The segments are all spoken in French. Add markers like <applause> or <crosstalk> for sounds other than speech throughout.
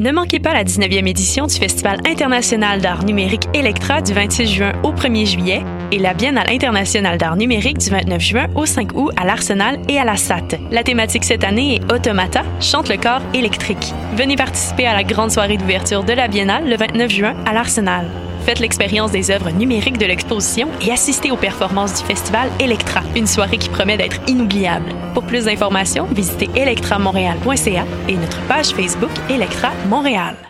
Ne manquez pas la 19e édition du Festival international d'art numérique Electra du 26 juin au 1er juillet et la Biennale internationale d'art numérique du 29 juin au 5 août à l'Arsenal et à la SAT. La thématique cette année est Automata, chante le corps électrique. Venez participer à la grande soirée d'ouverture de la Biennale le 29 juin à l'Arsenal. Faites l'expérience des œuvres numériques de l'exposition et assistez aux performances du festival Electra, une soirée qui promet d'être inoubliable. Pour plus d'informations, visitez electramontréal.ca et notre page Facebook Electra Montréal.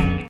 wrong.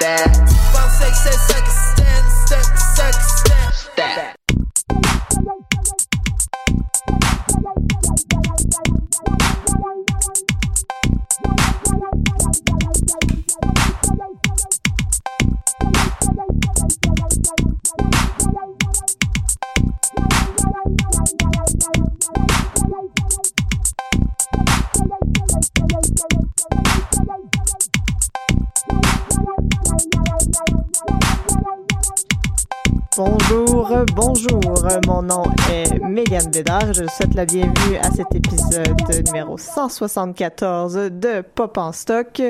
that. Bonjour, bonjour. Mon nom est Megan Bédard. Je souhaite la bienvenue à cet épisode numéro 174 de Pop en stock.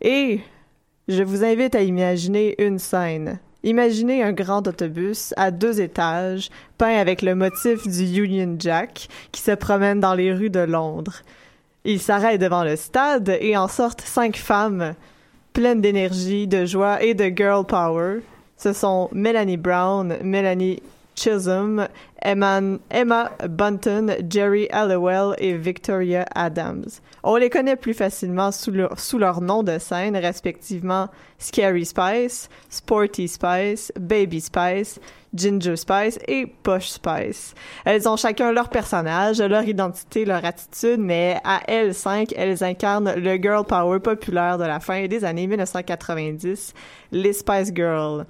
Et je vous invite à imaginer une scène. Imaginez un grand autobus à deux étages, peint avec le motif du Union Jack, qui se promène dans les rues de Londres. Il s'arrête devant le stade et en sortent cinq femmes pleines d'énergie, de joie et de girl power. Ce sont Melanie Brown, Melanie Chisholm, Emma, Bunton, Jerry Hallowell et Victoria Adams. On les connaît plus facilement sous leur, sous leur nom de scène, respectivement Scary Spice, Sporty Spice, Baby Spice, Ginger Spice et Posh Spice. Elles ont chacun leur personnage, leur identité, leur attitude, mais à elles cinq, elles incarnent le girl power populaire de la fin des années 1990, les Spice Girls.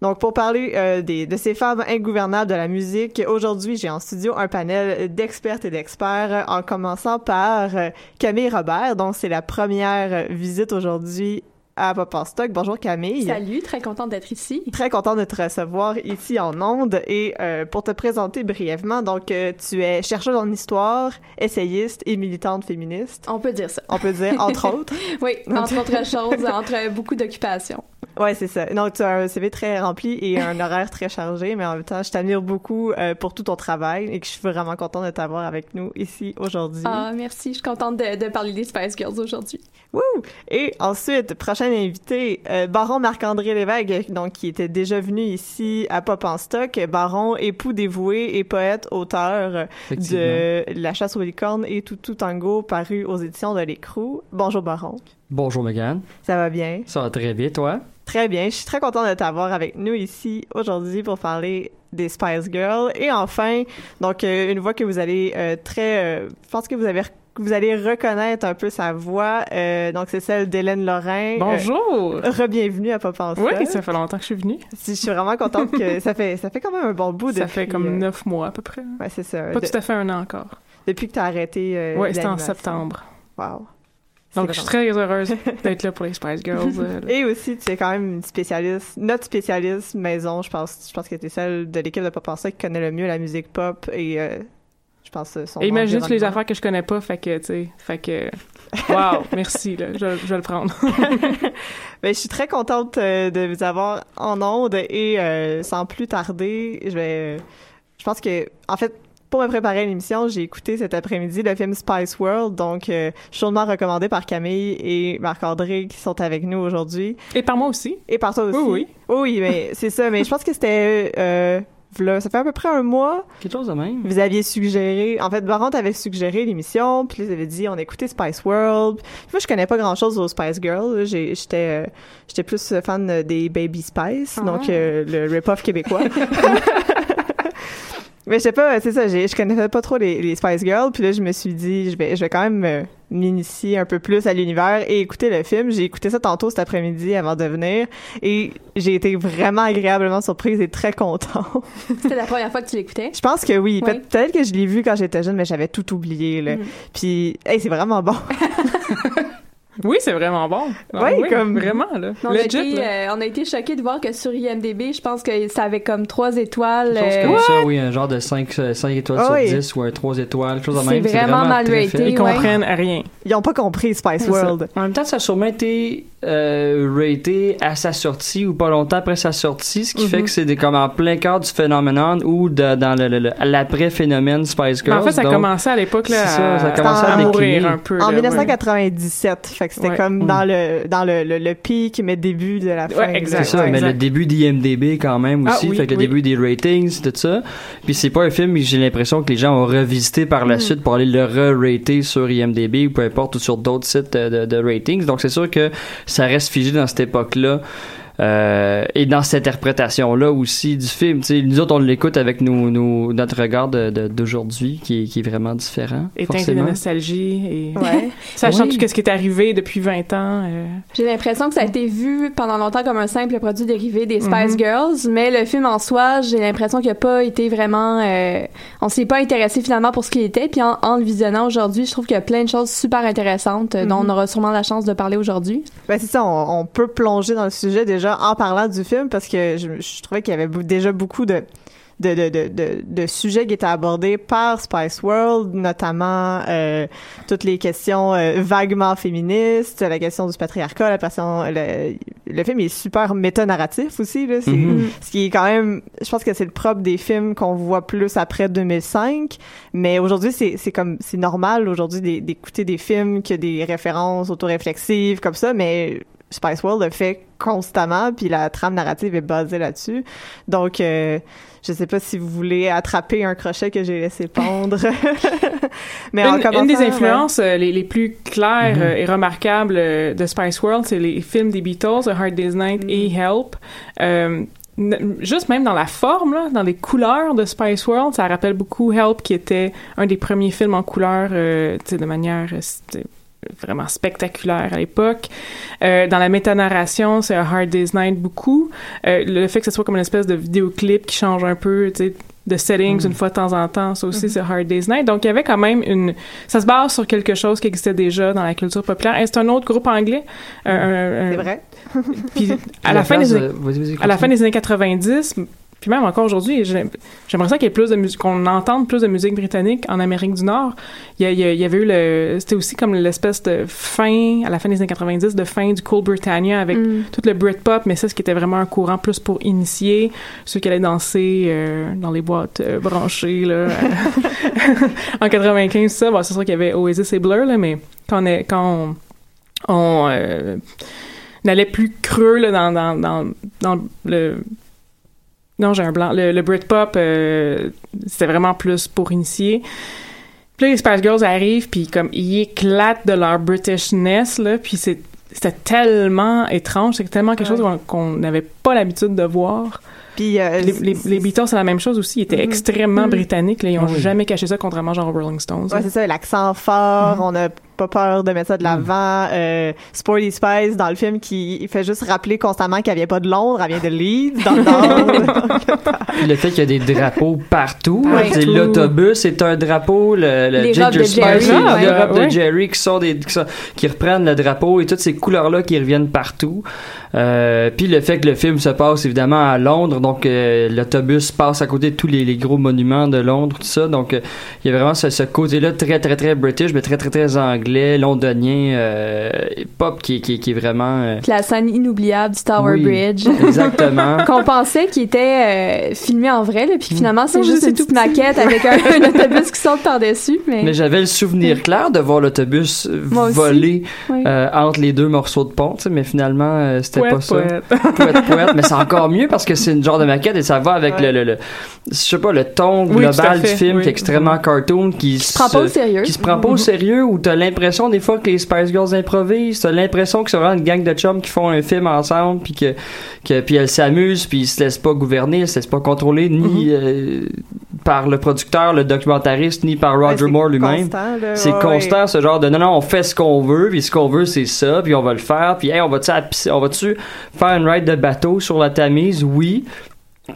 Donc, pour parler euh, des, de ces femmes ingouvernables de la musique, aujourd'hui, j'ai en studio un panel d'expertes et d'experts, en commençant par euh, Camille Robert, dont c'est la première visite aujourd'hui à Stock. Bonjour Camille. Salut, très contente d'être ici. Très contente de te recevoir ici en Onde et euh, pour te présenter brièvement, donc euh, tu es chercheuse en histoire, essayiste et militante féministe. On peut dire ça. On peut dire entre <laughs> autres. oui, entre autres choses, entre beaucoup d'occupations. Ouais, c'est ça. Donc, tu as un CV très rempli et un horaire très chargé, mais en même temps, je t'admire beaucoup euh, pour tout ton travail et que je suis vraiment contente de t'avoir avec nous ici aujourd'hui. Ah, merci. Je suis contente de, de parler des Spice Girls aujourd'hui. Wouh! Et ensuite, prochain invité, euh, Baron Marc-André Lévesque, donc qui était déjà venu ici à Pop en Stock. Baron, époux dévoué et poète, auteur de La chasse aux licornes et Tout Tout Tango, paru aux éditions de l'Écrou. Bonjour Baron. Bonjour Megan. Ça va bien? Ça va très bien, toi? Très bien. Je suis très contente de t'avoir avec nous ici aujourd'hui pour parler des Spice Girls. Et enfin, donc euh, une voix que vous allez euh, très, euh, je pense que vous avez vous allez reconnaître un peu sa voix. Euh, donc, c'est celle d'Hélène Lorrain. Bonjour! Euh, Re-bienvenue à Pop en Oui, ça fait longtemps que je suis venue. Je suis vraiment contente que ça fait, ça fait quand même un bon bout. Ça fait comme neuf mois à peu près. Ouais, c'est ça. Pas tout à fait un an encore. Depuis que tu as arrêté. oui, c'était en septembre. Wow. Donc, je suis très heureuse <laughs> d'être là pour les Spice Girls. <laughs> euh. Et aussi, tu es quand même une spécialiste, notre spécialiste maison. Je pense, je pense que tu es celle de l'équipe de Pop en Stock qui connaît le mieux la musique pop et euh, je pense euh, son Et imagine toutes les affaires que je connais pas, fait que, tu sais, fait que... Wow, <laughs> merci, là, je, je vais le prendre. Ben, je suis très contente de vous avoir en onde et euh, sans plus tarder, je vais. Je pense que, en fait, pour me préparer à l'émission, j'ai écouté cet après-midi le film Spice World, donc euh, chaudement recommandé par Camille et Marc-André qui sont avec nous aujourd'hui. Et par moi aussi. Et par toi aussi. Oui, oui. Oui, mais <laughs> c'est ça. Mais je pense que c'était. Euh, v'là- ça fait à peu près un mois. Quelque chose de même. Vous aviez suggéré, en fait, Baron t'avait suggéré l'émission, puis là, vous avez dit, on écoutait Spice World. Moi, je connais pas grand-chose aux Spice Girls. là. J'étais, euh, j'étais plus fan des Baby Spice, Ah. donc euh, le rip-off québécois. <laughs> Mais je sais pas, c'est ça, je connaissais pas trop les, les Spice Girls, puis là, je me suis dit, je vais, je vais quand même euh, m'initier un peu plus à l'univers et écouter le film. J'ai écouté ça tantôt cet après-midi avant de venir, et j'ai été vraiment agréablement surprise et très content. <laughs> C'était la première fois que tu l'écoutais? Je pense que oui. Oui. Peut- Peut-être que je l'ai vu quand j'étais jeune, mais j'avais tout oublié. Là. Mhm. Puis, hey, c'est vraiment bon. <laughs> Oui, c'est vraiment bon. Ah Oui, comme- Vraiment, là. On a, été, là. euh, on a été choqués de voir que sur IMDB, je pense que ça avait comme trois étoiles. Quelque chose euh, comme ça, oui, un genre de 5, 5 étoiles Ah oui. sur 10 ou un 3 étoiles, quelque chose de C'est même. vraiment mal fait. Ils ouais. comprennent rien. Ils ont pas compris Spice C'est. World. En même temps, ça a sûrement été euh, raté à sa sortie ou pas longtemps après sa sortie, ce qui Mhm. fait que c'est des- comme en plein cœur du phénoménon ou de- dans le, le- le- l'après-phénomène Spice Mais Girls. en fait, ça a donc- commencé à l'époque, là, ça, ça a à, commencé à mourir un peu. En là, 1997. Fait que c'était Ouais. comme Mm. dans le dans le, le, le pic, mais début de la fin. Ouais, exact. Ça, Ouais, mais le début d'IMDB quand même Ah aussi, oui, fait que le début des ratings, tout ça. Puis c'est pas un film que j'ai l'impression que les gens ont revisité par la Mhm. suite pour aller le re-rater sur IMDB ou peu importe ou sur d'autres sites de, de- de ratings. Donc c'est sûr que ça reste figé dans cette époque-là. Euh, et dans cette interprétation-là aussi du film, tu sais, nous autres on l'écoute avec nos, nos- notre regard de- de- d'aujourd'hui qui, est- qui est vraiment différent. Et teinté de nostalgie et Ouais. <laughs> sachant Oui. tout ce qui est arrivé depuis 20 ans. euh, J'ai l'impression que ça a été vu pendant longtemps comme un simple produit dérivé des Spice Mhm. Girls, mais le film en soi, j'ai l'impression qu'il n'a pas été vraiment... euh, on s'y est pas intéressé finalement pour ce qu'il était, puis en, en le visionnant aujourd'hui, je trouve qu'il y a plein de choses super intéressantes euh, dont Mhm. on aura sûrement la chance de parler aujourd'hui. Ben c'est ça, on, on peut plonger dans le sujet déjà en parlant du film parce que je, je trouvais qu'il y avait déjà beaucoup de de, de, de, de, de sujets qui étaient abordés par Spice World, notamment euh, toutes les questions euh, vaguement féministes, la question du patriarcat, la question, le, le film est super méta-narratif aussi, là, c'est, Mhm. ce qui est quand même, je pense que c'est le propre des films qu'on voit plus après 2005, mais aujourd'hui c'est, c'est comme, c'est normal aujourd'hui d'é- d'écouter des films qui ont des références autoréflexives comme ça, mais Spice World le fait constamment, puis la trame narrative est basée là-dessus. Donc, euh, je sais pas si vous voulez attraper un crochet que j'ai laissé pondre. <laughs> <laughs> Mais en une, commençant, une des influences euh, les, les plus claires Mhm. euh, et remarquables euh, de Spice World, c'est les films des Beatles, A Hard Day's Night Mm. et Help. Euh, n- juste même dans la forme, là, dans les couleurs de Spice World, ça rappelle beaucoup Help, qui était un des premiers films en couleur, euh, de manière vraiment spectaculaire à l'époque. Euh, dans la métanarration, c'est A Hard Day's Night beaucoup. Euh, le fait que ce soit comme une espèce de vidéoclip qui change un peu, tu sais, de settings Mm. une fois de temps en temps, ça aussi Mhm. c'est Hard Day's Night. Donc il y avait quand même une, ça se base sur quelque chose qui existait déjà dans la culture populaire. Et c'est un autre groupe anglais. euh, un- un- C'est vrai. Puis <laughs> à la fin des années- Vas-y, vas-y, à la fin des années 90, puis même encore aujourd'hui, j'ai- j'aimerais ça qu'il y ait plus de musique, qu'on entende plus de musique britannique en Amérique du Nord. Il y, a- il y a- il y avait eu le, c'était aussi comme l'espèce de fin, à la fin des années 90, de fin du Cool Britannia avec Mm. tout le Britpop, mais ça, ce qui était vraiment un courant plus pour initier ceux qui allaient danser euh, dans les boîtes euh, branchées, là. <laughs> <laughs> en 95, ça, bon, c'est sûr qu'il y avait Oasis et Blur, là, mais quand on, est, quand on, on, euh, n'allait plus creux, là, dans, dans, dans, dans le... Non, j'ai un blanc. Le, le Britpop, euh, c'était vraiment plus pour initier. Puis là, les Spice Girls arrivent, puis comme, ils éclatent de leur Britishness, là, puis c'est c'était tellement étrange, c'est tellement quelque Ouais. chose qu'on- n'avait pas l'habitude de voir. Puis euh, Les, les, les Beatles, c'est la même chose aussi. Ils étaient Mhm. extrêmement Mhm. britanniques. Là, ils ont Ah oui. jamais caché ça, contrairement genre aux Rolling Stones. Ouais, c'est ça, l'accent fort. Mhm. On a pas peur de mettre ça de l'avant. Euh, Sporty Spice dans le film qui il fait juste rappeler constamment qu'elle vient pas de Londres, elle vient de Leeds dans le <laughs> nord. Le fait qu'il y a des drapeaux partout. L'autobus est un drapeau, le, le Les Ginger robes de Spice, Jerry, les ouais. robes Ouais. de Jerry qui sont des qui, sont- qui reprennent le drapeau et toutes ces couleurs là qui reviennent partout. Euh, puis le fait que le film se passe évidemment à Londres, donc euh, l'autobus passe à côté de tous les, les gros monuments de Londres, tout ça. Donc euh, il y a vraiment ce, ce côté-là très très très british, mais très très très anglais, londonien, euh, pop qui, qui, qui est vraiment euh, Puis la scène inoubliable du Tower Oui. Bridge. exactement. <laughs> qu'on pensait qu'il était euh, filmé en vrai, là, puis finalement c'est juste une petite maquette avec un, <laughs> un autobus qui saute par-dessus. Mais, Mais j'avais le souvenir clair de voir l'autobus voler Oui. euh, entre les deux morceaux de pont, tu sais, mais finalement euh, c'était pas Poète, ça. poète. Poète, mais c'est encore mieux parce que c'est une genre de maquette et ça va avec Ouais. le, le, le- je sais pas, le ton Oui, global du film oui. qui est extrêmement cartoon, qui se prend pas au sérieux. qui se prend pas au sérieux où t'as l'impression des fois que les Spice Girls improvisent t'as l'impression que c'est vraiment une gang de chums qui font un film ensemble puis que, que puis elles s'amusent puis ils se laissent pas gouverner ils se laissent pas contrôler ni euh, par le producteur le documentariste ni par Roger Moore lui-même c'est Ouais, constant ce genre de non non on fait ce qu'on veut puis ce qu'on veut c'est ça puis on va le faire puis hey, on va tu on va faire une ride de bateau sur la Tamise? Oui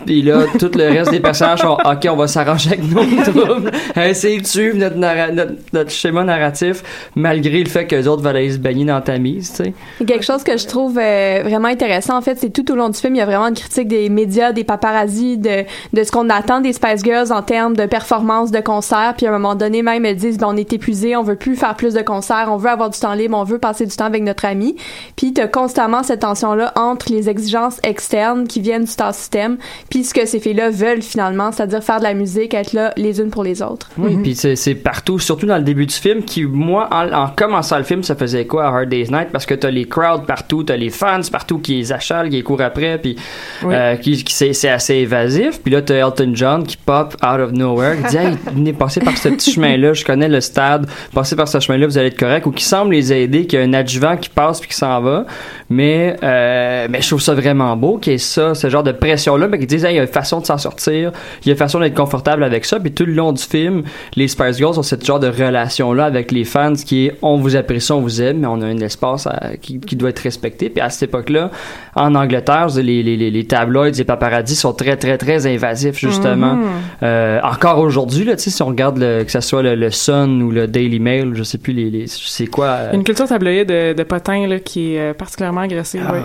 puis là, tout le reste des personnages sont OK, on va s'arranger avec nos <laughs> troubles, essayer de suivre notre, narra- notre, notre schéma narratif, malgré le fait que les autres veulent aller se baigner dans ta mise, tu sais? Quelque chose que je trouve euh, vraiment intéressant, en fait, c'est tout au long du film, il y a vraiment une critique des médias, des paparazzis, de, de ce qu'on attend des Spice Girls en termes de performance, de concerts. Puis à un moment donné, même, elles disent, ben, on est épuisé, on veut plus faire plus de concerts, on veut avoir du temps libre, on veut passer du temps avec notre ami. Puis t'as constamment cette tension-là entre les exigences externes qui viennent du star system, puis ce que ces filles-là veulent finalement, c'est-à-dire faire de la musique, être là les unes pour les autres. Oui, puis c'est partout, surtout dans le début du film, qui, moi, en, en commençant le film, ça faisait quoi à Hard Day's Night? Parce que t'as les crowds partout, t'as les fans partout qui les achalent, qui les courent après, puis Oui. euh, qui, c'est assez évasif. Puis là, t'as Elton John qui pop out of nowhere, qui dit « Hey, <laughs> venez passer par ce petit chemin-là, je connais le stade, passez par ce chemin-là, vous allez être correct. » Ou qui semble les aider, qu'il y a un adjuvant qui passe puis qui s'en va. Mais, euh, mais je trouve ça vraiment beau qu'il y ait ça, ce genre de pression-là, mais qui disent Hey, il y a une façon de s'en sortir, il y a une façon d'être confortable avec ça. Puis tout le long du film, les Spice Girls ont cette genre de relation-là avec les fans qui est on vous apprécie, on vous aime, mais on a un espace à- qui, qui doit être respecté. Puis à cette époque-là, en Angleterre, les, les, les, les tabloïds, les paparazzis sont très, très, très invasifs, justement. Mhm. Euh, encore aujourd'hui, là, tu sais, si on regarde le, que ce soit le, le Sun ou le Daily Mail, je sais plus les, les c'est quoi. euh, Une culture tabloïde de, de potins là, qui est euh, particulièrement agressive. Ah. ouais.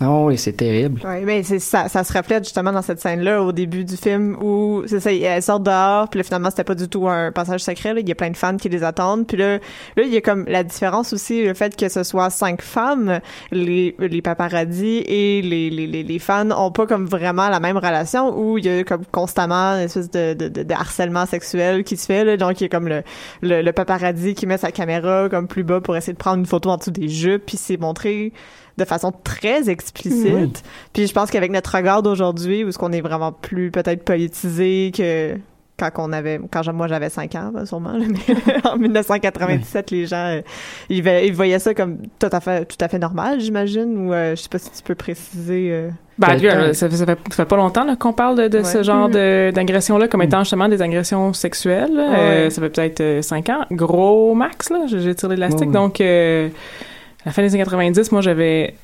Mhm. Oh, oui, c'est terrible. Oui, mais ça, ça se reflète justement dans cette scène-là au début du film où c'est ça, elles sortent dehors, puis là finalement c'était pas du tout un passage secret. Là. Il y a plein de fans qui les attendent, puis là, là il y a comme la différence aussi, le fait que ce soit cinq femmes, les les paparazzis et les, les, les, fans ont pas comme vraiment la même relation où il y a comme constamment une espèce de, de, de, harcèlement sexuel qui se fait. Là. Donc il y a comme le, le paparazzi qui met sa caméra comme plus bas pour essayer de prendre une photo en dessous des jupes, puis c'est montré de façon très explicite. Puis je pense qu'avec notre regard d'aujourd'hui, où est-ce qu'on est vraiment plus peut-être politisé que quand on avait quand moi j'avais 5 ans ben, sûrement là, mais <laughs> en 1997 les gens euh, ils, voyaient ça comme tout à fait tout à fait normal j'imagine ou euh, je sais pas si tu peux préciser euh, Ben, Quel euh, ça, fait, ça, fait, ça fait pas longtemps là, qu'on parle de, de ce genre de- d'agression-là comme étant justement des agressions sexuelles. là. Ouais. Euh, ça fait peut-être 5 ans. Gros max, là. J'ai j'ai tiré l'élastique. Ouais, ouais. Donc, euh, à la fin des années 90, moi, j'avais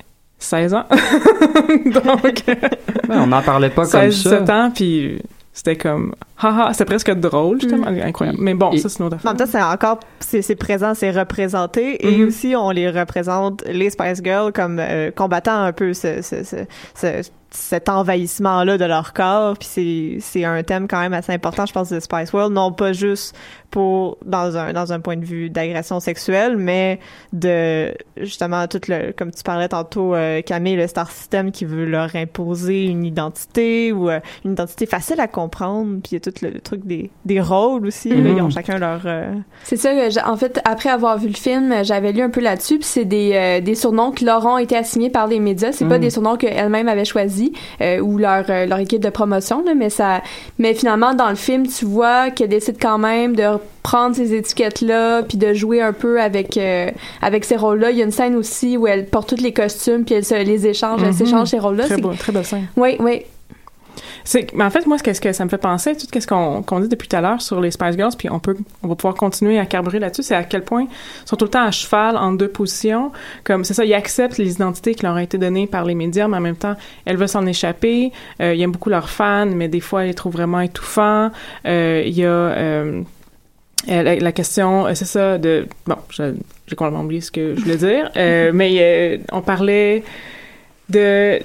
16 ans. <laughs> Donc, Ouais, on n'en parlait pas comme 16, ça. 17 ans, puis c'était comme... Haha, c'était presque drôle, justement. Incroyable. Mais bon, Et- ça, c'est une autre en affaire. même temps c'est encore c'est c'est présent c'est représenté et Mhm. aussi on les représente les Spice Girls comme euh, combattant un peu ce, ce, ce, ce- cet envahissement là de leur corps puis c'est c'est un thème quand même assez important je pense de Spice World non pas juste pour dans un dans un point de vue d'agression sexuelle mais de justement tout le comme tu parlais tantôt euh, Camille le star system qui veut leur imposer une identité ou euh, une identité facile à comprendre puis il y a tout le, le truc des des rôles aussi là, Mhm. ils ont chacun leur euh, C'est ça, en fait, après avoir vu le film, j'avais lu un peu là-dessus, puis c'est des, euh, des surnoms qui leur ont été assignés par les médias. C'est pas Mm. des surnoms qu'elles-mêmes avaient choisis euh, ou leur, leur équipe de promotion, là, mais ça, mais finalement, dans le film, tu vois qu'elles décident quand même de prendre ces étiquettes-là, puis de jouer un peu avec euh, avec ces rôles-là. Il y a une scène aussi où elles portent tous les costumes, puis elles se les échangent, elles Mhm. s'échangent ces rôles-là. Très, C'est- beau, très belle scène. Oui, oui. C'est, mais en fait, moi, ce que, ce que ça me fait penser, tout ce qu'on, qu'on dit depuis tout à l'heure sur les Spice Girls, puis on peut, on va pouvoir continuer à carburer là-dessus, c'est à quel point ils sont tout le temps à cheval en deux positions. Comme, c'est ça, ils acceptent les identités qui leur ont été données par les médias, mais en même temps, elles veulent s'en échapper. Euh, ils aiment beaucoup leurs fans, mais des fois, ils les trouvent vraiment étouffants. Euh, il y a, euh, euh, la, la question, c'est ça, de... Bon, je- j'ai complètement oublié ce que je voulais dire, <laughs> mais on parlait de...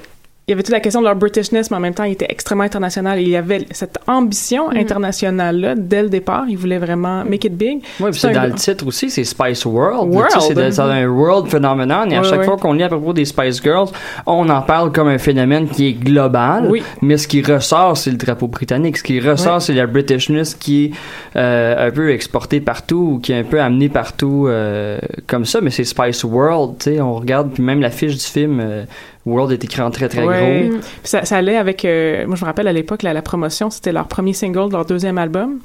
Il y avait toute la question de leur Britishness, mais en même temps, il était extrêmement international. Il y avait cette ambition internationale-là dès le départ. Il voulait vraiment make it big. Oui, puis C'est dans gros- le titre aussi, c'est Spice World. World. Tu sais, C'est c'est un world phenomenon. Et à chaque fois qu'on lit à propos des Spice Girls, on en parle comme un phénomène qui est global. Oui. Mais ce qui ressort, c'est le drapeau britannique. Ce qui ressort, c'est la Britishness qui est euh, un peu exportée partout ou qui est un peu amenée partout euh, comme ça. Mais c'est Spice World. Tu sais, on regarde, puis même l'affiche du film, euh, World est écrit en très très Ouais. gros. Puis ça, ça allait avec... euh, moi, je me rappelle, à l'époque, la, la promotion, c'était leur premier single de leur deuxième album.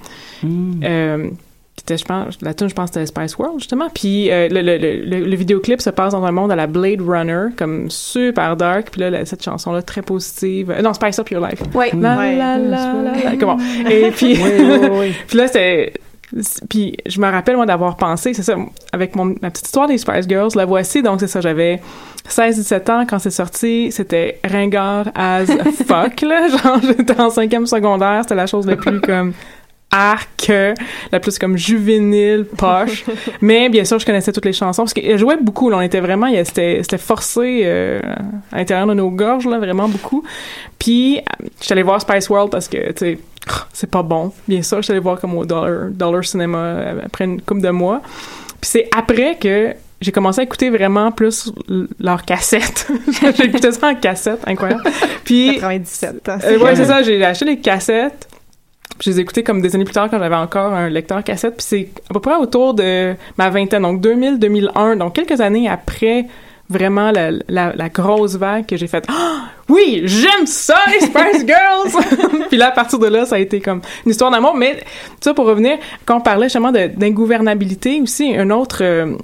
Euh, qui était, je pense, la tune, je pense, c'était Spice World, justement. Puis euh, le, le, le, le- le vidéoclip se passe dans un monde à la Blade Runner, comme super dark. Puis là, la- cette chanson-là, très positive. Euh, non, Spice Up Your Life. La, Ouais. la, la, la, la. Comment? Et puis, <laughs> puis là, c'était... Puis je me rappelle, moi, d'avoir pensé, c'est ça, avec mon, ma petite histoire des Spice Girls, la voici, donc c'est ça, j'avais 16-17 ans quand c'est sorti, c'était ringard as fuck, là, <laughs> genre j'étais en cinquième secondaire, c'était la chose la plus comme arc, la plus comme juvénile, poche. <laughs> Mais bien sûr, je connaissais toutes les chansons parce qu'elle jouait beaucoup. Là, on était vraiment, il y a- c'était forcé euh, à l'intérieur de nos gorges là, vraiment beaucoup. Puis euh, je suis allée voir Spice World parce que tu sais, c'est pas bon. Bien sûr, je suis allée voir comme au Dollar Dollar Cinema euh, après une couple de mois. Puis c'est après que j'ai commencé à écouter vraiment plus l- leurs cassettes. <laughs> j'ai écouté ça en cassette, incroyable. <laughs> Puis 97. hein, euh, ouais, c'est ça. J'ai acheté les cassettes. Je les ai écoutées comme des années plus tard quand j'avais encore un lecteur cassette. Puis c'est à peu près autour de ma vingtaine, donc 2000-2001, donc quelques années après vraiment la, la, la grosse vague que j'ai faite. Ah, oui, j'aime ça, les <laughs> Spice Girls! <laughs> Puis là, à partir de là, ça a été comme une histoire d'amour. Mais ça, pour revenir, quand on parlait justement d'ingouvernabilité aussi, une autre, euh,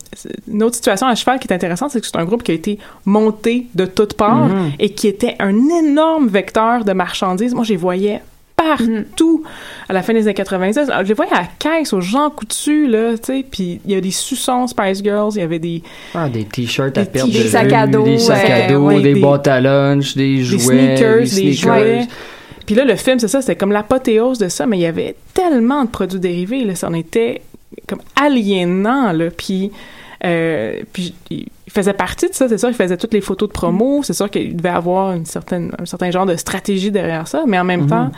une autre situation à cheval qui est intéressante, c'est que c'est un groupe qui a été monté de toutes parts Mhm. et qui était un énorme vecteur de marchandises. Moi, je les voyais partout à la fin des années 90. Alors, Je les voyais à la caisse, aux gens coutus, là, tu sais, puis il y a des suçons Spice Girls, il y avait des, Ah, des t-shirts à Des perte de. Des sacs à dos, des sacs à euh, dos, ouais, des, des- boîtes à lunch, des des jouets, sneakers, des des sneakers. jouets. Puis là, le film, c'est ça, c'était comme l'apothéose de ça, mais il y avait tellement de produits dérivés, là, ça en était comme aliénant, là, puis... Euh, puis il faisait partie de ça, c'est sûr, il faisait toutes les photos de promo, c'est sûr qu'il devait avoir une certaine, un certain genre de stratégie derrière ça, mais en même Mhm. temps,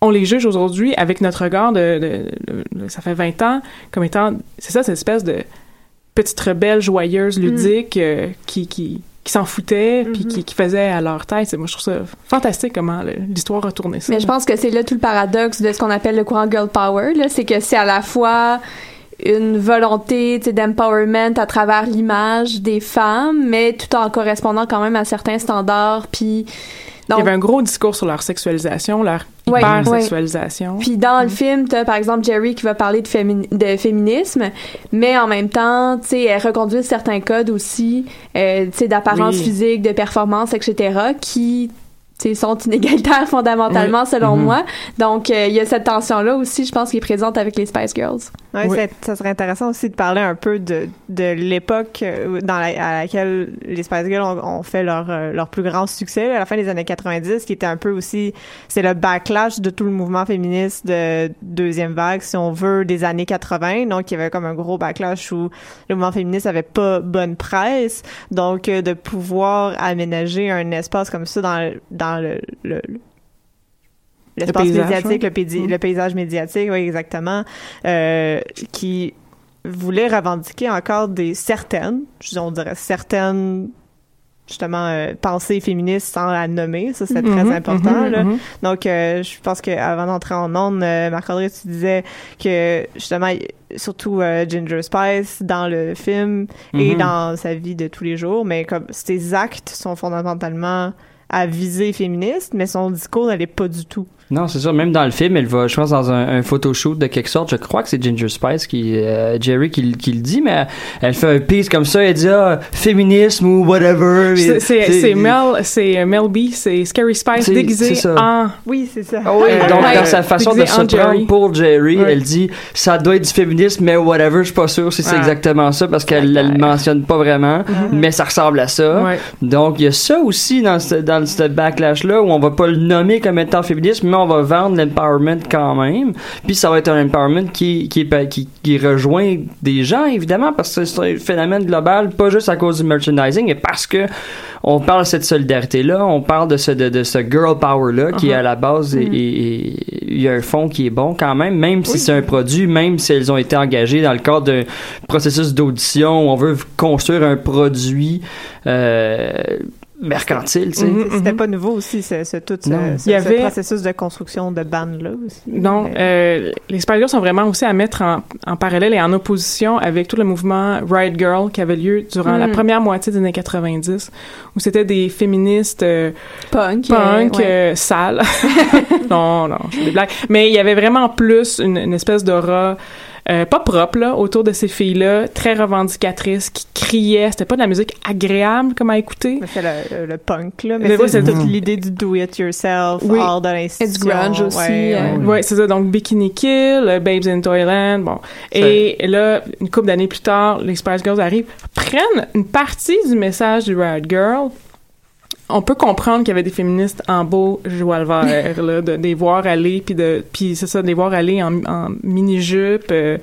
on les juge aujourd'hui avec notre regard de, de- de- ça fait 20 ans, comme étant, c'est ça, cette espèce de petite rebelle joyeuse, ludique, euh, qui, qui, qui s'en foutaient, puis qui, qui faisait à leur tête. C'est- Moi, je trouve ça fantastique comment l'histoire a tourné ça. Mais je pense que c'est là tout le paradoxe de ce qu'on appelle le courant girl power, c'est que c'est à la fois une volonté d'empowerment à travers l'image des femmes, mais tout en correspondant quand même à certains standards, puis Il y avait un gros discours sur leur sexualisation, leur Hyper-sexualisation. Puis dans le film, t'as par exemple Jerry qui va parler de, fémini- de féminisme, mais en même temps, tu sais, elle reconduit certains codes aussi, euh, tu sais, d'apparence Oui. physique, de performance, etc., qui sont inégalitaires <laughs> fondamentalement selon Mhm. moi. Donc euh, il y a cette tension là aussi, je pense, qui est présente avec les Spice Girls. Ouais, Oui. ça serait intéressant aussi de parler un peu de, de l'époque euh, dans la, à laquelle les Spice Girls ont, ont fait leur, euh, leur plus grand succès à la fin des années 90, qui était un peu aussi, c'est le backlash de tout le mouvement féministe de deuxième vague, si on veut, des années 80. Donc, il y avait comme un gros backlash où le mouvement féministe avait pas bonne presse. Donc, euh, de pouvoir aménager un espace comme ça dans, dans le, le, le- l'espace paysage, médiatique, le, Mm. le paysage médiatique, oui, exactement, euh, qui voulait revendiquer encore des certaines, on dirait certaines, justement, euh, pensées féministes sans la nommer. Ça, c'est très Mhm, important, mhm, là. mhm. Donc, euh, je pense qu'avant d'entrer en ondes, Marc-André, tu disais que, justement, surtout Ginger Spice dans le film et dans sa vie de tous les jours, mais comme ses actes sont fondamentalement à visée féministe, mais son discours n'allait pas du tout. Non, c'est ça. Même dans le film, elle va, je pense, dans un, un photoshoot de quelque sorte. Je crois que c'est Ginger Spice qui, euh, Jerry qui, qui le dit, mais elle fait un piece comme ça. Elle dit ah, féminisme ou whatever. C'est- Mel, c'est Mel B, c'est Scary Spice déguisé c'est ça. en. Oui, c'est ça. Ah oui, Euh, donc dans sa façon de se prendre pour Jerry, elle dit ça doit être du féminisme, mais whatever, je suis pas sûr si c'est Ah. exactement ça parce qu'elle D'accord. le mentionne pas vraiment, mais ça ressemble à ça. Donc il y a ça aussi dans ce, dans ce backlash là où on va pas le nommer comme étant féministe, mais on va vendre l'empowerment quand même. Puis ça va être un empowerment qui qui, qui qui rejoint des gens évidemment parce que c'est un phénomène global, pas juste à cause du merchandising, mais parce que on parle de cette solidarité là, on parle de ce de, de ce girl power là qui est à la base et- et il y a un fond qui est bon quand même, même si c'est un produit, même si elles ont été engagées dans le cadre d'un processus d'audition où on veut construire un produit euh, mercantile, tu sais. Mhm. C'était pas nouveau aussi, ce, ce- tout ce, ce- Il y ce avait- processus de construction de band-là aussi. Non, euh, les Spice Girls sont vraiment aussi à mettre en, en parallèle et en opposition avec tout le mouvement Riot Girl qui avait lieu durant la Mm. première moitié des années 90, où c'était des féministes euh, Punk. punk, euh, ouais. euh, sales. <laughs> non, non, je fais des blagues. Mais il y avait vraiment plus une, une espèce d'aura euh, pas propre là, autour de ces filles-là, très revendicatrices, qui criaient. C'était pas de la musique agréable comme à écouter. C'est le, le punk, là. Mais Mais c'est toute l'idée du do-it-yourself, Oui. hors de l'institution. grunge aussi, Ouais, euh, ouais. Ouais, c'est ça. Donc, Bikini Kill, euh, Babes in Toyland, bon. Et là, une couple d'années plus tard, les Spice Girls arrivent, prennent une partie du message du Riot Girl. On peut comprendre qu'il y avait des féministes en beau joie vert, là, de, les voir aller, puis de, puis c'est ça, de les voir aller en, en mini-jupe, euh,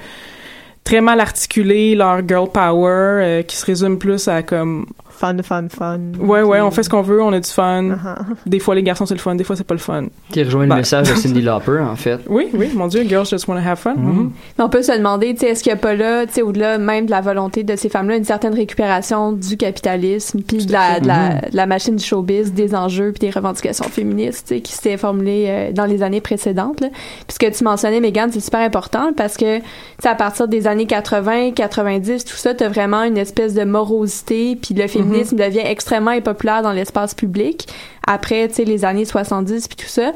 très mal articulé, leur girl power, euh, qui se résume plus à comme, Fun, fun, fun. ouais, ouais, on fait ce qu'on veut, on a du fun. Uh-huh. <laughs> Des fois, les garçons, c'est le fun, des fois, c'est pas le fun. Qui rejoint Ben. le message de Cindy <laughs> Lauper, en fait. Oui, oui, mon Dieu, girls just wanna have fun. Mhm. Mais on peut se demander, tu sais, est-ce qu'il n'y a pas là, tu sais, au-delà même de la volonté de ces femmes-là, une certaine récupération du capitalisme, puis de la, de, la, de la machine du showbiz, des enjeux, puis des revendications féministes, tu sais, qui s'étaient formulées euh, dans les années précédentes. Là. Puis ce que tu mentionnais, Megan, c'est super important parce que, tu sais, à partir des années 80, 90, tout ça, t'as vraiment une espèce de morosité, puis le féminisme devient extrêmement impopulaire dans l'espace public. Après, tu sais, les années 70, puis tout ça.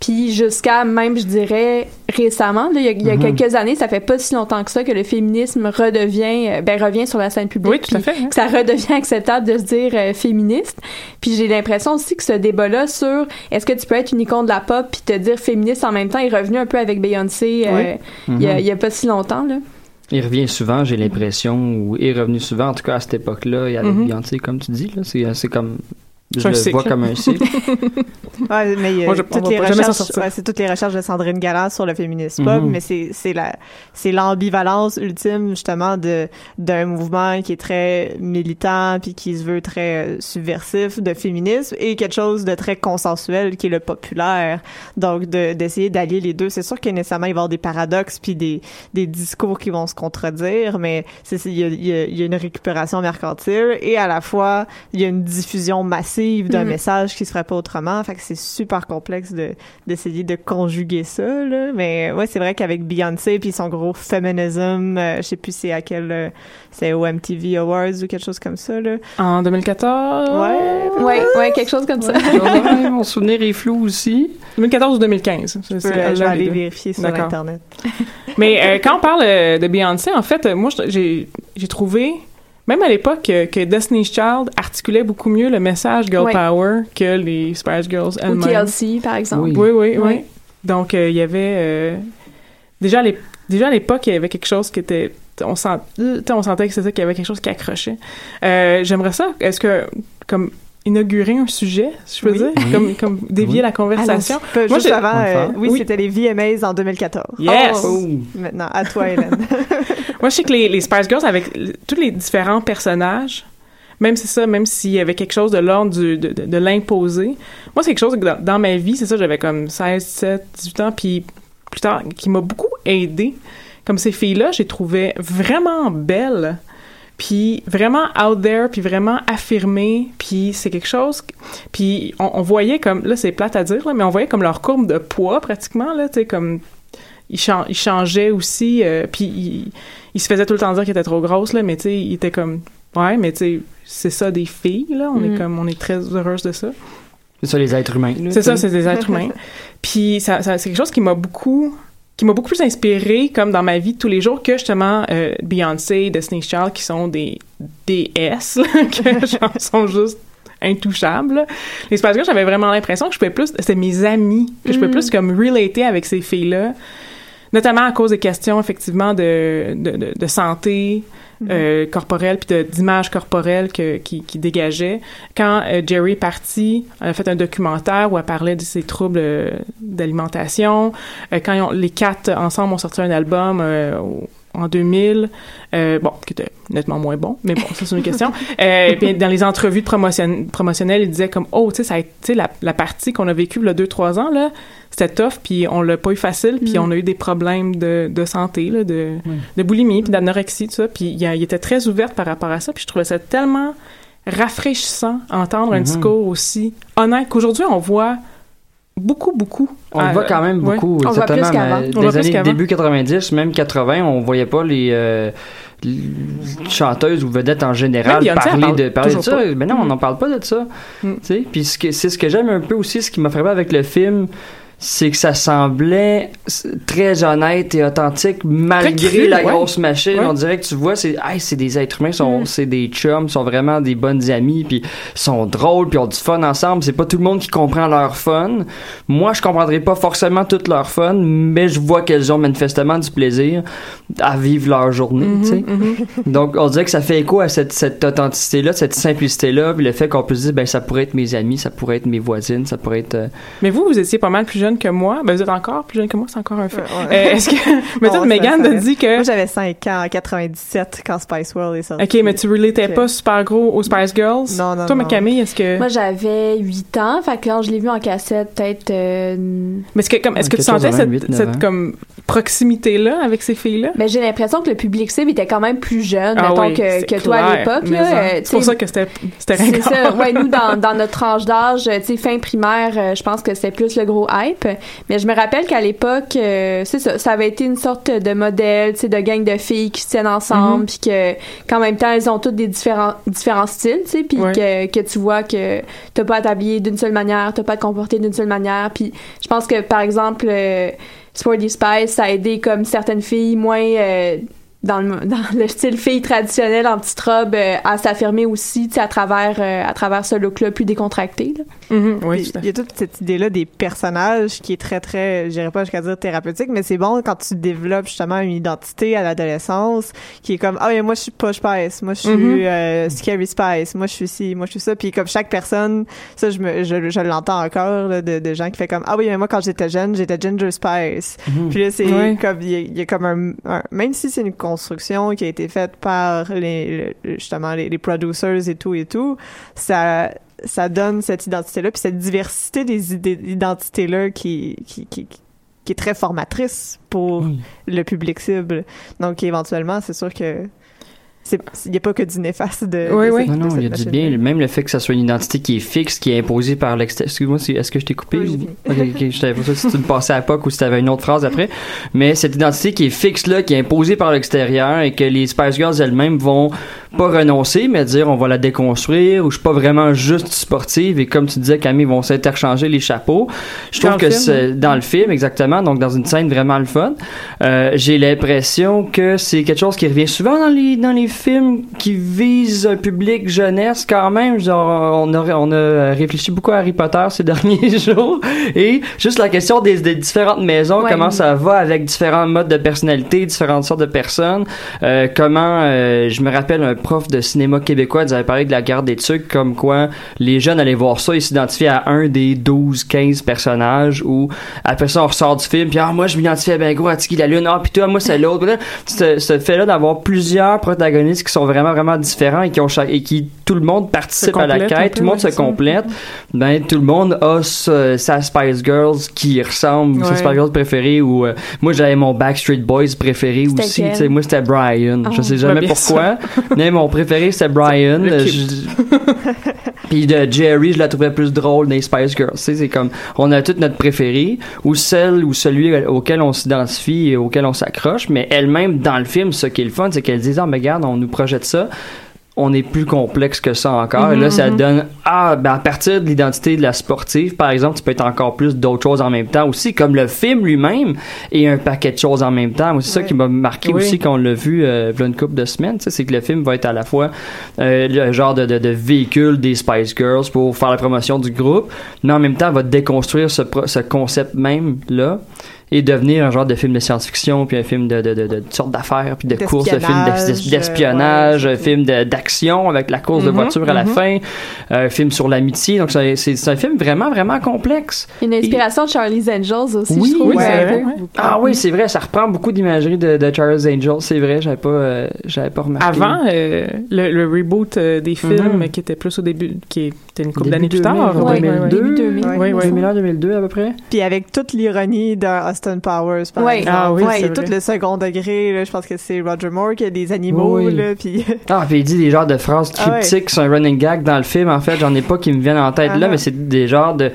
Puis jusqu'à même, je dirais, récemment, il y a, il y a Mhm. quelques années, ça fait pas si longtemps que ça que le féminisme redevient, euh, ben revient sur la scène publique. Oui, tout à fait, hein. Que ça redevient acceptable de se dire euh, féministe. Puis j'ai l'impression aussi que ce débat-là sur est-ce que tu peux être une icône de la pop puis te dire féministe en même temps est revenu un peu avec Beyoncé euh, il a- il y a pas si longtemps là. Il revient souvent, j'ai l'impression, ou est revenu souvent, en tout cas à cette époque-là, et avec Mhm. Beyoncé, comme tu dis, c'est, c'est comme... Je le cycle. vois comme un cycle. <laughs> Ouais, mais euh, Moi, je- toutes les recherches, ouais, c'est toutes les recherches de Sandrine Galland sur le féminisme pop, Mhm. mais c'est c'est la c'est l'ambivalence ultime justement de d'un mouvement qui est très militant puis qui se veut très euh, subversif de féminisme et quelque chose de très consensuel qui est le populaire. Donc de d'essayer d'allier les deux, c'est sûr que nécessairement il va y avoir des paradoxes puis des des discours qui vont se contredire, mais c'est il y y y a une récupération mercantile et à la fois il y a une diffusion massive d'un Mhm. message qui se ferait pas autrement. Fait que c'est super complexe de d'essayer de conjuguer ça là. Mais ouais, c'est vrai qu'avec Beyoncé puis son gros feminism, euh, je sais plus c'est à quel euh, c'est au MTV Awards ou quelque chose comme ça là. En 2014? Ouais. Ouais, ouais, quelque chose comme ça. Ouais, mon souvenir est flou aussi. 2014 ou 2015. C'est- Je, c'est peux- je vais aller vérifier sur D'accord. internet. Mais euh, quand on parle euh, de Beyoncé, en fait, moi, je- j'ai j'ai trouvé, même à l'époque, euh, que Destiny's Child articulait beaucoup mieux le message Girl Ouais. Power que les Spice Girls Ou elles-mêmes. TLC par exemple. Oui. Oui, oui. Donc, euh, il y avait... euh, déjà, à déjà, à l'époque, il y avait quelque chose qui était... On, sent, on sentait que c'était qu'il y avait quelque chose qui accrochait. Euh, J'aimerais ça. Est-ce que, comme, inaugurer un sujet, si je peux Oui. dire? Comme, comme dévier Oui. la conversation? Moi, juste avant, euh, oui, Oui. c'était les VMAs en 2014. Yes! Oh. Maintenant, à toi, Hélène. <laughs> Moi, je sais que les, les Spice Girls, avec tous les différents personnages, même c'est ça, même s'il y avait quelque chose de l'ordre du- de, de, de l'imposer, moi, c'est quelque chose que dans, dans ma vie, c'est ça, j'avais comme 16, 17, 18 ans, puis plus tard, qui m'a beaucoup aidé. Comme ces filles-là, j'ai trouvé vraiment belles, puis vraiment out there, puis vraiment affirmées, puis c'est quelque chose... Puis on, on voyait comme... Là, c'est plate à dire, là, mais on voyait comme leur courbe de poids, pratiquement, là, tu sais, comme... Ils, ils changeaient aussi, euh, puis ils, ils se faisaient tout le temps dire qu'ils étaient trop grosses, là, mais tu sais, ils étaient comme... Ouais, mais tu sais, c'est ça des filles, là. On Mm. est comme... On est très heureuse de ça. C'est ça, les êtres humains. là, C'est ça, c'est des êtres humains. <laughs> Puis ça, ça- c'est quelque chose qui m'a beaucoup qui m'a beaucoup plus inspiré comme dans ma vie de tous les jours que justement euh, Beyoncé, Destiny's Child qui sont des DS là, <laughs> que <laughs> genre sont juste intouchables. Les Spice Girls, j'avais vraiment l'impression que je pouvais plus c'était mes amis, que je pouvais Mm. plus comme relater avec ces filles-là, notamment à cause des questions effectivement de de, de, de santé, euh, corporelle puis d'image corporelle que, qui, qui dégageait. Quand euh, Jerry est parti, elle a fait un documentaire où elle parlait de ses troubles euh, d'alimentation. Euh, quand ils ont- les quatre ensemble ont sorti un album en 2000, euh, bon, qui était nettement moins bon, mais bon, ça c'est une question. <laughs> Euh, puis dans les entrevues de promotion, promotionnelles, il disait comme, oh, tu sais, ça a été tu sais, la, la partie qu'on a vécue il y a deux, trois ans, là, c'était tough, puis on l'a pas eu facile, puis Mm. on a eu des problèmes de, de santé, là, de, de boulimie, puis d'anorexie, tout ça. Puis il, il était très ouverte par rapport à ça, puis je trouvais ça tellement rafraîchissant entendre un Mhm. discours aussi honnête qu'aujourd'hui on voit beaucoup, beaucoup. On le euh, voit quand même beaucoup, voit exactement. On Des années début 90, même 80, on voyait pas les, euh, les chanteuses ou vedettes en général parler parle de parler de ça. pas. Mais non, on Mm. n'en parle pas de ça. Mm. Puis ce que- c'est ce que j'aime un peu aussi, ce qui m'a frappé avec le film, c'est que ça semblait très honnête et authentique malgré cru, la ouais. grosse machine. Ouais. On dirait que tu vois, c'est hey, c'est des êtres humains, sont, Mm. c'est des chums, sont vraiment des bonnes amies, puis sont drôles, puis ont du fun ensemble. C'est pas tout le monde qui comprend leur fun. Moi, je comprendrai pas forcément tout leur fun, mais je vois qu'elles ont manifestement du plaisir à vivre leur journée. Tu sais. mhm. <laughs> Donc, on dirait que ça fait écho à cette, cette authenticité-là, cette simplicité-là, puis le fait qu'on peut se dire, ben, ça pourrait être mes amis, ça pourrait être mes voisines, ça pourrait être. euh, Mais vous, vous étiez pas mal plus jeune que moi. Ben, vous êtes encore plus jeune que moi, c'est encore un fait. Ouais, ouais. Euh, Est-ce que. <laughs> Mais toi, Megan ça- dit que. Moi, j'avais 5 ans en 97 quand Spice World est sorti. Ok, mais tu relatais Ok. pas super gros aux Spice Girls? Non, non, Toi, non. Camille, est-ce que. Moi, j'avais 8 ans, fait que quand je l'ai vu en cassette, peut-être... euh, Mais est-ce que, comme, est-ce que tu 14 sentais cette, 8, 9 cette ans. comme, proximité-là avec ces filles-là? Ben, j'ai l'impression que le public cible était quand même plus jeune, Ah mettons, oui, que, toi à l'époque. mais euh, C'est pour ça que c'était C'est ça. Ouais, nous, dans, <laughs> dans notre tranche d'âge, tu sais, fin primaire, je pense que c'était plus le gros hype. Mais je me rappelle qu'à l'époque, euh, c'est ça, ça avait été une sorte de modèle, tu sais, de gang de filles qui se tiennent ensemble, Mhm. puis que, qu'en même temps, elles ont toutes des différents, différents styles, tu sais, puis Ouais. que, que tu vois que t'as pas à t'habiller d'une seule manière, t'as pas à te comporter d'une seule manière. Puis je pense que, par exemple, euh, Sporty Spice, ça a aidé comme certaines filles moins... euh, dans le, <laughs> dans le style fille traditionnelle en petite robe euh, à s'affirmer aussi tu sais, à travers euh, à travers ce look là plus décontracté là. Oui, Puis, tout à il y a toute cette idée-là des personnages qui est très, très, je dirais pas jusqu'à dire thérapeutique, mais c'est bon quand tu développes justement une identité à l'adolescence qui est comme, ah, mais moi, je suis pas Spice, moi, je suis Mhm. euh, Scary Spice, moi, je suis ci, moi, je suis ça. Puis comme chaque personne, ça, je, me, je, je l'entends encore là, de, de gens qui fait comme, ah oui, mais moi, quand j'étais jeune, j'étais Ginger Spice. Puis là, c'est comme, il y, a- il y a comme un, un- même si c'est une construction qui a été faite par les, le- justement, les, les producers et tout et tout, ça, ça donne cette identité-là, puis cette diversité des identités-là qui, qui, qui, qui est très formatrice pour Oui. le public cible. Donc, éventuellement, c'est sûr que il n'y a pas que du néfaste de, Oui, de oui. cette- Non, non, il y a du bien. Même le fait que ça soit une identité qui est fixe, qui est imposée par l'extérieur. Excuse-moi, c'est- est-ce que je t'ai coupé? Oui, ou... j'ai Ok, ok, je savais pas si tu me passais à POC ou si t'avais une autre phrase après. Mais cette identité qui est fixe là, qui est imposée par l'extérieur et que les Spice Girls elles-mêmes vont pas renoncer, mais dire on va la déconstruire ou je suis pas vraiment juste sportive et comme tu disais Camille, ils vont s'interchanger les chapeaux. Je trouve que c'est dans le film exactement, donc dans une scène vraiment le fun. Euh, j'ai l'impression que c'est quelque chose qui revient souvent dans les dans les films qui visent un public jeunesse quand même. Genre, on a on a réfléchi beaucoup à Harry Potter ces <laughs> derniers jours et juste la question des, des différentes maisons, Ouais. comment ça va avec différents modes de personnalité, différentes sortes de personnes? Euh, comment euh, je me rappelle un prof de cinéma québécois nous avait parlé de la garde des trucs comme quoi les jeunes allaient voir ça et s'identifiaient à un des 12 15 personnages ou après ça on ressort du film puis ah moi je m'identifie à gros à Tiki la lune ah puis toi moi c'est l'autre ce, ce fait là d'avoir plusieurs protagonistes qui sont vraiment vraiment différents et qui ont chaque, et qui tout le monde participe à la quête peu, tout le monde se c'est ça. complète ben tout le monde a ce- sa Spice Girls qui ressemble sa Ouais. Spice Girls préférée ou euh, moi j'avais mon Backstreet Boys préféré aussi tu sais moi c'était Brian je Oh. sais jamais pourquoi mais mon préféré c'était <laughs> Brian <laughs> Puis de Jerry je la trouvais plus drôle des Spice Girls. C'est comme on a toute notre préféré ou celle ou celui auquel on s'identifie et auquel on s'accroche mais elle-même dans le film ce qui est le fun c'est qu'elle dit ah mais regarde on nous projette ça on est plus complexe que ça encore. Et là, Mhm, ça mhm. donne, ah, ben, à partir de l'identité de la sportive, par exemple, tu peux être encore plus d'autres choses en même temps aussi, comme le film lui-même et un paquet de choses en même temps. C'est ça qui m'a marqué Oui. aussi quand on l'a vu euh, une couple de semaines, c'est que le film va être à la fois euh, le genre de, de, de véhicule des Spice Girls pour faire la promotion du groupe, mais en même temps va déconstruire ce, pro- ce concept même-là et devenir un genre de film de science-fiction, puis un film de, de, de, de, toutes sortes d'affaires, puis de courses, de films d'es- D'espionnage, ouais, un film de- d'action avec la course de Mhm, voiture à la mhm. fin, un film sur l'amitié. Donc c'est un film vraiment, vraiment complexe. Une inspiration de Charlie's Angels aussi, Oui, je trouve. oui, un vrai, ouais. Ah oui, c'est vrai, ça reprend beaucoup d'imagerie de, de Charles Angel, c'est vrai, j'avais pas, euh, j'avais pas remarqué. Avant euh, le, le reboot euh, des films, Mhm. qui était plus au début, qui était une couple d'années plus 2000, tard. ouais, ouais, ouais, ouais. 2002, Début 2000. Ouais. Ouais, ouais. 2001, 2002 à peu près. Puis avec toute l'ironie de Austin Powers, par Ouais. exemple. Ah oui, Ouais, tout le second degré, là, je pense que c'est Roger Moore qui a des animaux, Oui. là, puis... <laughs> Ah, puis il dit des genres de phrases Ah ouais. cryptiques, c'est un running gag dans le film, en fait, j'en ai pas qui me viennent en tête Ah là, non. mais c'est des genres de,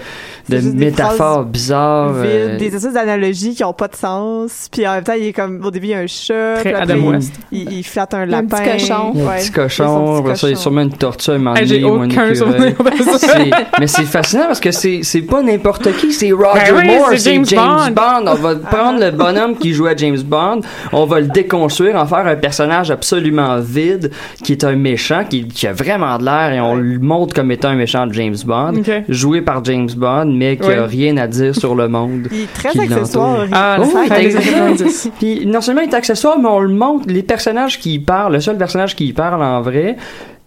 de métaphores bizarres. vides, euh, des espèces d'analogies qui ont pas de sens. Puis en même temps, il est comme au début il y a un chat, Très après, Adam il- West. il, il flatte un a un lapin. petit cochon. Il y a un Ouais, petit cochon, après ça, il y a sûrement une tortue, un Hey, J'ai aucun souvenir de ça. Mais c'est fascinant parce que c'est pas n'importe qui, c'est Roger Ben oui, Moore, c'est James James, Bond. Bond. On va prendre le bonhomme qui jouait à James Bond, on va le déconstruire, en faire un personnage absolument vide, qui est un méchant, qui, qui a vraiment de l'air et on le montre comme étant un méchant de James Bond, joué par James Bond, mais qui Ouais. a rien à dire sur le monde. Il est très accessoire. Ah, Oh, oui, années 90. Puis non seulement il est accessoire, mais on le montre, les personnages qui y parlent, le seul personnage qui y parle en vrai,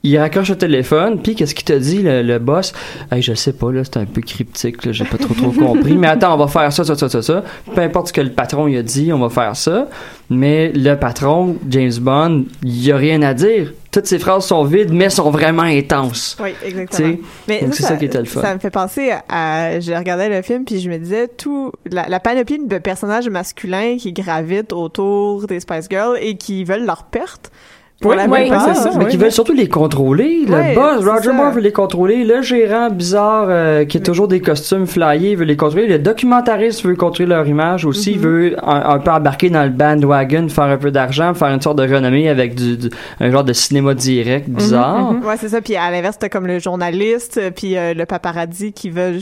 il raccroche le téléphone, puis qu'est-ce qu'il te dit, le, le boss? Hey, je sais pas, là, c'est un peu cryptique, là, j'ai pas trop trop <laughs> compris, mais attends, on va faire ça, ça, ça, ça, ça. Peu importe ce que le patron il a dit, on va faire ça. Mais le patron, James Bond, il a rien à dire. Toutes ses phrases sont vides, mais sont vraiment intenses. Oui, exactement. Tu sais, Mais donc c'est ça qui était le fun. Ça me fait penser à, je regardais le film puis je me disais tout la, la panoplie de personnages masculins qui gravitent autour des Spice Girls et qui veulent leur perte. Pour Oui, la oui, ça, Mais oui. qui veulent surtout les contrôler. Le boss, Roger. Moore veut les contrôler. Le gérant bizarre euh, qui a toujours des costumes flyés veut les contrôler. Le documentariste veut contrôler leur image aussi. Mm-hmm. veut un, un peu embarquer dans le bandwagon, faire un peu d'argent, faire une sorte de renommée avec du, du- un genre de cinéma direct Mm-hmm, bizarre. Ouais, c'est ça. Puis à l'inverse, t'as comme le journaliste, euh, puis euh, le paparazzi qui veulent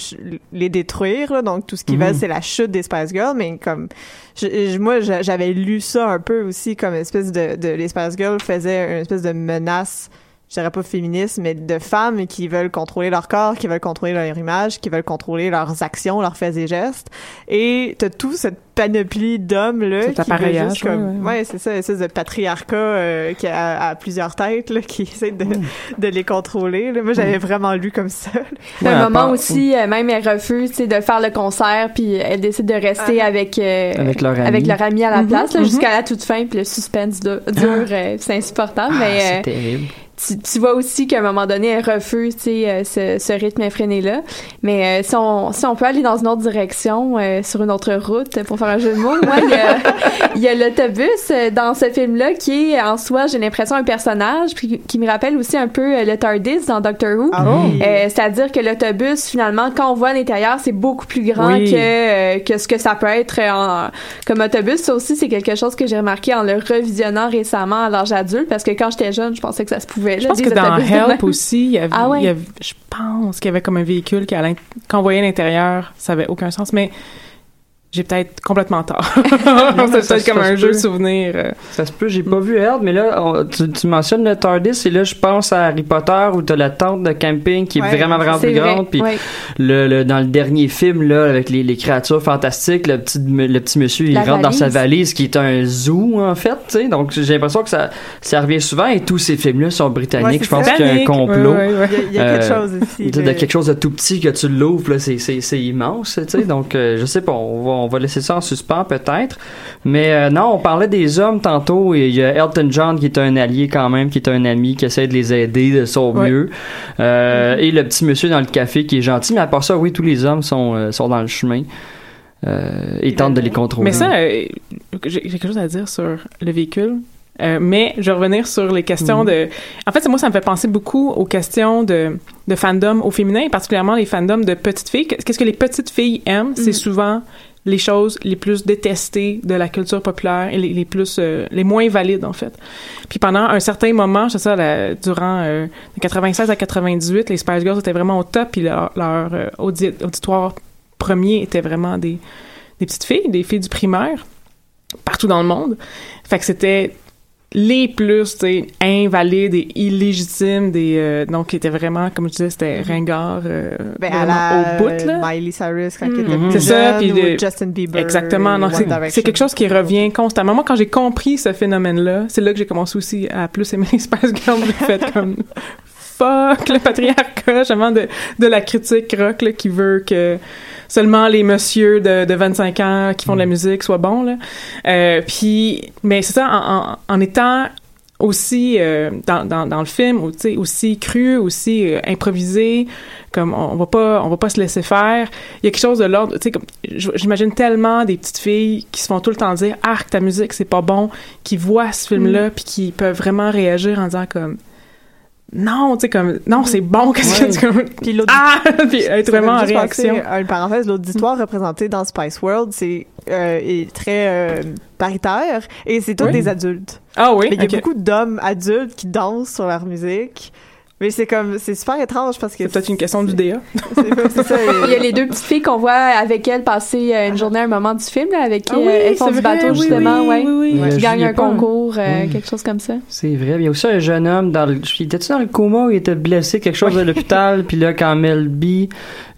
les détruire. là. donc tout ce qu'ils veulent, c'est la chute des Spice Girls. Mais comme je- je- moi, j'a- j'avais lu ça un peu aussi comme une espèce de, de les Spice Girls faisaient une espèce de menace. Je dirais pas féministe, mais de femmes qui veulent contrôler leur corps, qui veulent contrôler leur image, qui veulent contrôler leurs actions, leurs faits et gestes. Et t'as tout cette panoplie d'hommes là qui veulent appareillage, juste comme ouais, ouais. ouais, c'est ça, une espèce de patriarcat euh, qui a, a plusieurs têtes là, qui <laughs> essaie de, de les contrôler. Là. Moi, j'avais vraiment lu comme ça. là. Un moment part- aussi, euh, même elle refuse tu sais, de faire le concert, puis elle décide de rester Ah. avec, euh, Avec leur ami. avec leur ami à la Mhm, place, là, mhm. jusqu'à la toute fin, puis le suspense dure, dure, euh, c'est insupportable. Ah, mais c'est euh, terrible. Tu, tu vois aussi qu'à un moment donné, elle refuse tu sais, euh, ce, ce rythme effréné-là. Mais euh, si, on, si on peut aller dans une autre direction, euh, sur une autre route, pour faire un jeu de mots, moi, il y a, <laughs> il y a l'autobus euh, dans ce film-là qui est en soi, j'ai l'impression, un personnage, puis qui me rappelle aussi un peu euh, le TARDIS dans Doctor Who. Ah oui. Euh, C'est-à-dire que l'autobus, finalement, quand on voit à l'intérieur, c'est beaucoup plus grand Oui. que, euh, que ce que ça peut être en, comme autobus. Ça aussi, c'est quelque chose que j'ai remarqué en le revisionnant récemment à l'âge adulte, parce que quand j'étais jeune, je pensais que ça se pouvait. Je pense que dans Help aussi, il y avait, Ah ouais? il y avait- je pense qu'il y avait comme un véhicule qui, à on voyait l'intérieur, ça avait aucun sens, mais j'ai peut-être complètement tort. <laughs> c'est ça- peut-être comme un se jeu peut. souvenir. euh. Ça se peut, j'ai pas vu Held, mais là, on- tu, tu mentionnes le TARDIS, et là, je pense à Harry Potter, où t'as la tente de camping qui est Ouais, vraiment, vraiment plus vrai, grande, puis ouais. le, le- dans le dernier film, là, avec les, les créatures fantastiques, le petit, le petit monsieur, il La rentre dans sa valise. qui est un zoo, en fait, tu sais, donc j'ai l'impression que ça, ça revient souvent, et tous ces films-là sont britanniques, Ouais, je pense qu'il y a un complot. Ouais, ouais, ouais. Il y a, il y a quelque Euh, chose ici. De, quelque chose de tout petit que tu l'ouvres, là, c'est, c'est, c'est immense, tu sais. Donc, euh, je sais pas, on va, on va laisser ça en suspens peut-être. Mais euh, non, on parlait des hommes tantôt et il y a Elton John qui est un allié quand même, qui est un ami, qui essaie de les aider de son Ouais. mieux. Euh, Et le petit monsieur dans le café qui est gentil. Mais à part ça, oui, tous les hommes sont, euh, sont dans le chemin. Euh, et tentent de les contrôler. Mais ça, euh, j'ai quelque chose à dire sur le véhicule. Euh, mais je vais revenir sur les questions Mhm. de. En fait, moi, ça me fait penser beaucoup aux questions de, de fandom au féminin, et particulièrement les fandoms de petites filles. Qu'est-ce que les petites filles aiment? C'est Mhm. souvent les choses les plus détestées de la culture populaire et les, plus euh, les moins valides en fait. Puis pendant un certain moment, c'est ça, la- durant euh, de 96 à 98, les Spice Girls étaient vraiment au top, puis leur, euh, audi- auditoire premier était vraiment des des petites filles, des filles du primaire partout dans le monde. Fait que c'était les plus tu invalides et illégitimes des euh, donc qui étaient vraiment comme je disais c'était ringard euh, Ben, à la au bout là Miley Cyrus quand Mhm. il était Mhm. plus C'est ça, puis de- Justin Bieber. Exactement. C'est quelque chose qui revient constamment. Moi, quand j'ai compris ce phénomène-là, c'est là que j'ai commencé aussi à plus aimer les <laughs> Spice Girls. J'ai fait comme fuck le patriarcat, justement, de, de la critique rock là, qui veut que seulement les messieurs de, de 25 ans qui font de la musique soient bons. Là. Euh, puis, mais c'est ça, en, en, en étant aussi euh, dans, dans, dans le film aussi cru aussi euh, improvisé comme on, on va pas on va pas se laisser faire il y a quelque chose de l'ordre tu sais comme j'imagine tellement des petites filles qui se font tout le temps dire ah ta musique c'est pas bon qui voient ce film là puis qui peuvent vraiment réagir en disant comme non tu sais comme non c'est bon qu'est-ce que tu comme Puis l'autre ah <laughs> puis être vraiment en réaction une parenthèse, l'auditoire représenté dans Spice World, c'est euh, est très euh, paritaire et c'est tous Oui. des adultes. ah oui il y a beaucoup d'hommes adultes qui dansent sur leur musique. Mais c'est comme c'est super étrange parce que c'est peut-être une question du DA c'est <laughs> c'est ça. Il y a les deux petites filles qu'on voit avec elle passer euh, une journée à un moment du film, là, avec qui Ah oui, euh, elles font du bateau, justement, oui, ouais. oui, oui. Ouais, Qui je gagnent un pas, hein. concours, euh, Oui. quelque chose comme ça. C'est vrai. Il y a aussi un jeune homme dans le. Il était-tu dans le coma ou il était blessé, quelque chose à l'hôpital, <laughs> puis là, quand Mel B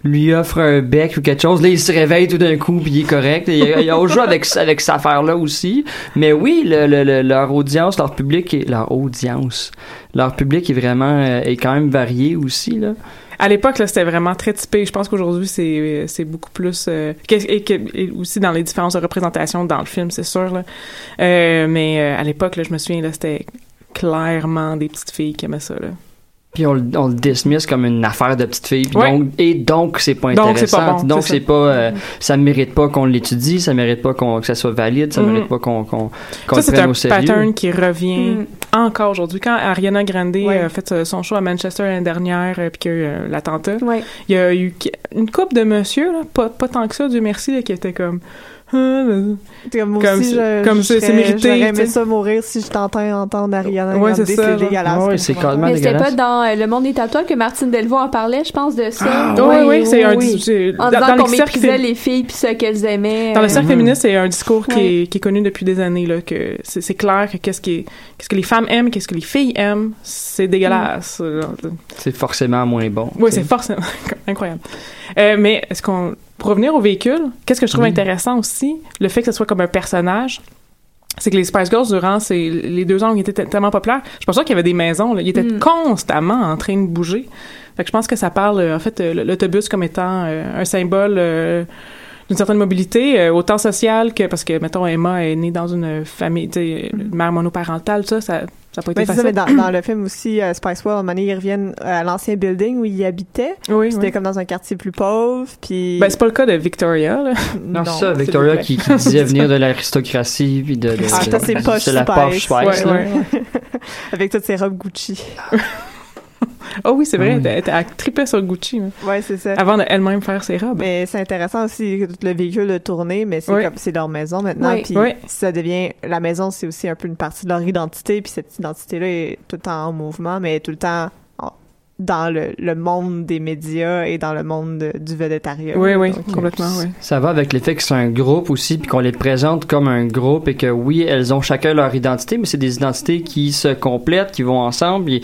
lui offre un bec ou quelque chose, là, il se réveille tout d'un coup, puis il est correct. Il il y a autre chose avec, <laughs> avec cette affaire-là aussi. Mais oui, le, le- le- leur audience, leur public, est, leur audience, leur public est vraiment, euh, est quand même varié aussi, là. À l'époque, là, c'était vraiment très typé. Je pense qu'aujourd'hui, c'est c'est beaucoup plus euh, et, aussi dans les différences de représentation dans le film, c'est sûr. Là. Euh, mais à l'époque, là, je me souviens, là, c'était clairement des petites filles qui aimaient ça. Là. Puis on, le- on le dismiss comme une affaire de petite fille. puis Ouais. Donc, et donc, c'est pas Donc, c'est intéressant. pas bon, donc, c'est c'est ça. pas, euh, ça mérite pas qu'on l'étudie, ça mérite pas qu'on, que ça soit valide, ça Mhm. mérite pas qu'on, qu'on, qu'on Ça, le c'est prenne un au sérieux. pattern qui revient Mm. encore aujourd'hui. Quand Ariana Grande Ouais. a fait euh, son show à Manchester l'année dernière, euh, puis qu'il y a eu euh, l'attentat, Ouais. il y a eu une couple de monsieur, là, pas, pas tant que ça, Dieu merci, là, qui était comme... Ah, Comme, Comme aussi, c'est- je- comme mérité, J'aurais aimé ça mourir si je tentais entendre Ariana Ouais, Grande. c'est ça, C'est là. dégueulasse. Ouais, c'est Mais c'était pas dans euh, Le Monde des tatouages que Martine Delvaux en parlait, je pense, de ça. Ah, oui, oui, c'est un... En dans- disant qu'on méprisait les filles puis ce qu'elles aimaient. Dans le euh, cercle Mhm. féministe, c'est un discours qui, Ouais. est, qui est connu depuis des années là que c'est clair que qu'est-ce qui est- qu'est-ce que les femmes aiment, qu'est-ce que les filles aiment, c'est dégueulasse. C'est forcément moins bon. Oui, c'est forcément <laughs> incroyable. Euh, mais est-ce qu'on pour revenir au véhicule, qu'est-ce que je trouve Oui. intéressant aussi, le fait que ce soit comme un personnage. C'est que les Spice Girls, durant ces, les deux ans où ils étaient tellement populaires, je pense pas qu'il y avait des maisons. Là. Ils étaient Mm. constamment en train de bouger. Fait que je pense que ça parle, euh, en fait, euh, l'autobus comme étant euh, un symbole euh, d'une certaine mobilité, euh, autant sociale que parce que, mettons, Emma est née dans une famille, une mère monoparentale, ça, ça pas été Ben, c'est ça, facile. mais dans, dans le film aussi, euh, Spice World, à un moment donné, ils reviennent à l'ancien building où ils habitaient. oui, C'était oui. comme dans un quartier plus pauvre, puis... Ben, c'est pas le cas de Victoria, là. Non, c'est ça, Victoria qui, qui disait venir de l'aristocratie puis de, de, Ah, ça, c'est de- poche c'est la poche Spice, Ouais, là. ouais. <laughs> Avec toutes ses robes Gucci. <laughs> Oh oui, c'est vrai, Ah oui. elle, elle tripait sur Gucci, là, Ouais, c'est ça. avant d'elle-même faire ses robes. Mais c'est intéressant aussi que le véhicule de tournée, mais c'est Oui. comme c'est leur maison maintenant. Oui. Puis Oui. ça devient la maison, c'est aussi un peu une partie de leur identité. Puis cette identité-là est tout le temps en mouvement, mais tout le temps dans le, le monde des médias et dans le monde de- du vedettariat. Oui, oui, Donc, complètement, oui. Ça va avec l'effet que c'est un groupe aussi, puis qu'on les présente comme un groupe et que oui, elles ont chacun leur identité, mais c'est des identités qui se complètent, qui vont ensemble. Et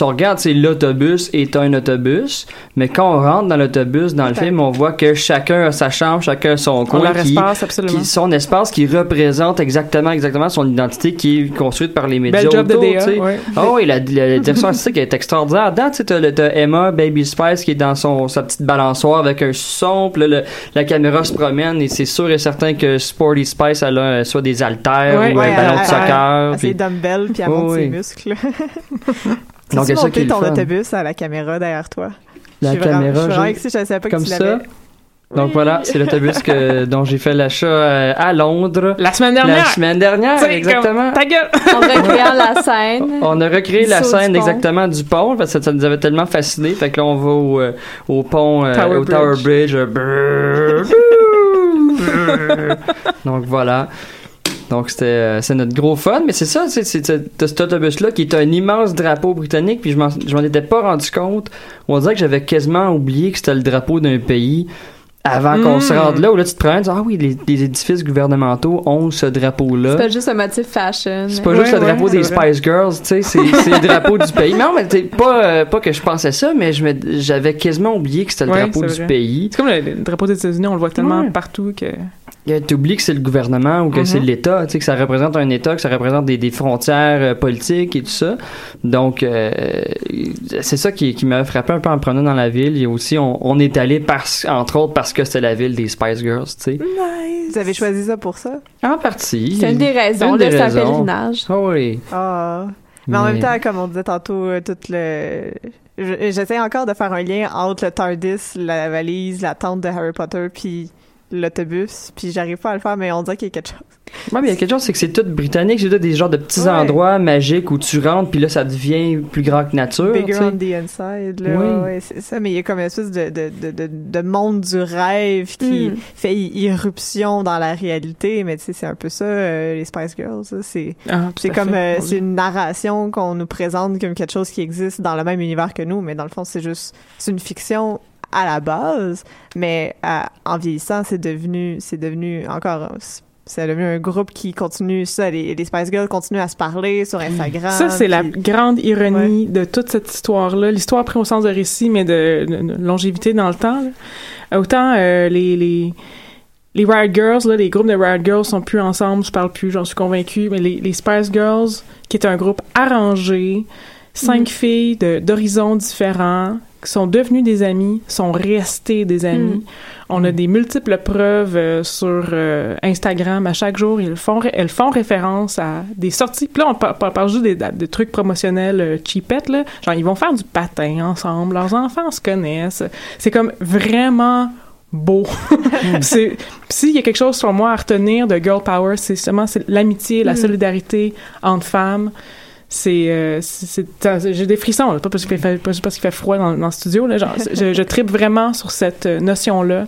on regarde, c'est l'autobus est un autobus, mais quand on rentre dans l'autobus, dans le film, on voit que chacun a sa chambre, chacun a son On coin, leur qui, espace, absolument. qui son espace qui représente exactement, exactement son identité qui est construite par les médias Bel job de autour, DA, tu sais. ouais. Ah oui, la, la, la direction artistique est extraordinaire. Tu sais, t'as, Emma, Baby Spice, qui est dans son, sa petite balançoire avec un son, puis là, le- la caméra se promène, et c'est sûr et certain que Sporty Spice, elle a soit des haltères Ouais, ou Ouais, un ballon de soccer. Elle, puis- ses dumbbells, puis elle monte ses muscles. <laughs> Donc, tu monté ton autobus à la caméra derrière toi? La Je suis vraiment- caméra, je suis vraiment j'ai- excitée, je savais pas comme que tu ça. l'avais. Donc voilà, c'est l'autobus que, <laughs> dont j'ai fait l'achat euh, à Londres La semaine la dernière! semaine dernière, exactement. comme, Ta gueule! <laughs> En recréant la scène. On a recréé Du la du scène exactement du pont parce que ça nous avait tellement fasciné. Fait que là, on va au, euh, au pont, euh, Tower au Tower Bridge. Donc voilà. Donc c'était c'est notre gros fun, mais c'est ça, c'est c'est- c'est- t'as cet autobus-là qui est un immense drapeau britannique, puis je m'en je m'en étais pas rendu compte. On dirait que j'avais quasiment oublié que c'était le drapeau d'un pays avant qu'on Mm. se rende là, où là tu te prends, ah oui, les, les édifices gouvernementaux ont ce drapeau-là. C'est pas juste un motif fashion. C'est pas juste le drapeau des Spice Girls, tu sais, c'est c'est le drapeau du pays. Non, mais t'sais, pas, euh, pas que je pensais ça, mais je me- j'avais quasiment oublié que c'était le drapeau du vrai. pays. C'est comme le, le drapeau des États-Unis, on le voit tellement partout que. Euh, T'oublies que c'est le gouvernement ou que Mhm. c'est l'État, tu sais, que ça représente un État, que ça représente des, des frontières euh, politiques et tout ça. Donc, euh, c'est ça qui, qui m'a frappé un peu en me promenant dans la ville. Et aussi, on, on est allé, parce, entre autres, parce que c'était la ville des Spice Girls, tu sais. Vous avez choisi ça pour ça? En partie. C'est une des raisons, Une c'est un raisons. pèlerinage. Ah oui. Ah. Mais en Mais- même temps, comme on disait tantôt, euh, tout le. je- J'essaie encore de faire un lien entre le TARDIS, la valise, la tente de Harry Potter, puis l'autobus, puis j'arrive pas à le faire, mais on dirait qu'il y a quelque chose. Ouais, mais il y a quelque chose, c'est que c'est tout britannique. C'est tout des genres de petits Ouais. endroits magiques où tu rentres, puis là, ça devient plus grand que nature. tu Bigger sais. on the inside, là. Oui. Ouais, ouais, c'est ça, mais il y a comme une espèce de, de, de, de, de monde du rêve qui Mm. fait irruption dans la réalité, mais tu sais, c'est un peu ça, euh, les Spice Girls, ça, c'est. Ah, comme euh, c'est une narration qu'on nous présente comme quelque chose qui existe dans le même univers que nous, mais dans le fond c'est juste c'est une fiction à la base, mais euh, en vieillissant c'est devenu c'est devenu encore c'est devenu un groupe qui continue ça les, les Spice Girls continuent à se parler sur Instagram. Ça, c'est la grande ironie de toute cette histoire-là. L'histoire pris au sens de récit, mais de, de- de longévité dans le temps. là. Autant euh, les, les, les Riot Girls, là, les groupes de Riot Girls sont plus ensemble, je parle plus, j'en suis convaincue, mais les, les Spice Girls, qui est un groupe arrangé, cinq Mm. filles d'horizons différents, sont devenues des amies, sont restées des amies. On a des multiples preuves euh, sur euh, Instagram à chaque jour. Ils font, elles font référence à des sorties. Puis là, on par- par- parle juste des, des trucs promotionnels euh, cheapettes, là. Genre, ils vont faire du patin ensemble. Leurs enfants se connaissent. C'est comme vraiment beau. <laughs> c'est s'il y a quelque chose sur moi à retenir de girl power, c'est justement l'amitié, la Mm. solidarité entre femmes. C'est euh, c'est c'est- j'ai des frissons là, pas parce qu'il fait pas parce qu'il fait froid dans, dans le studio là, genre je, je tripe vraiment sur cette notion là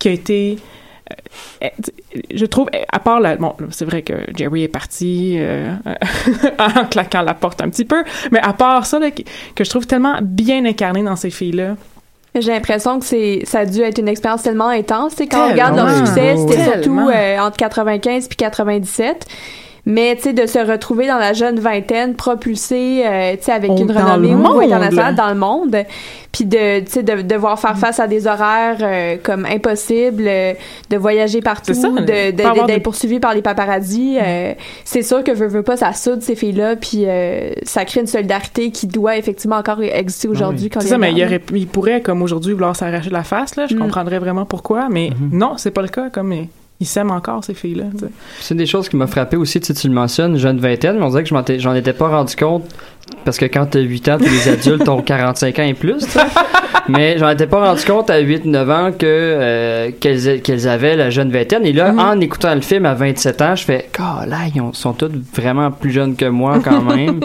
qui a été euh, euh, je trouve à part la bon c'est vrai que Jerry est parti euh, <laughs> en claquant la porte un petit peu mais à part ça là, que, que je trouve tellement bien incarné dans ces filles là J'ai l'impression que c'est ça a dû être une expérience tellement intense. Tu sais, quand on regarde leur succès, c'était Tellement. surtout euh, entre 95 puis 97. Mais tu sais, de se retrouver dans la jeune vingtaine, propulsé, euh, tu sais, avec On- une dans renommée au niveau monde, international dans le monde, puis de, tu sais, de devoir faire face à des horaires euh, comme impossibles, euh, de voyager partout, C'est ça, de- de- d'être de- poursuivi par les paparazzis. euh, c'est sûr que veut, veut pas, ça soude ces filles-là, puis euh, ça crée une solidarité qui doit effectivement encore exister aujourd'hui. quand C'est les ça, mais il, aurait, il pourrait, comme aujourd'hui, vouloir s'arracher la face, là. Je Mm. comprendrais vraiment pourquoi, mais non, c'est pas le cas, comme ils s'aiment encore, ces filles-là. C'est une des choses qui m'a frappé aussi, tu sais, tu le mentionnes, jeune vingtaine, mais on dirait que je j'en étais pas rendu compte parce que quand t'as 8 ans, tous les adultes ont 45 ans et plus, tu sais. Mais j'en étais pas rendu compte à 8-9 ans que euh, qu'elles avaient la jeune vingtaine. Et là, en écoutant le film à 27 ans, je fais « là, ils ont- sont toutes vraiment plus jeunes que moi quand même. »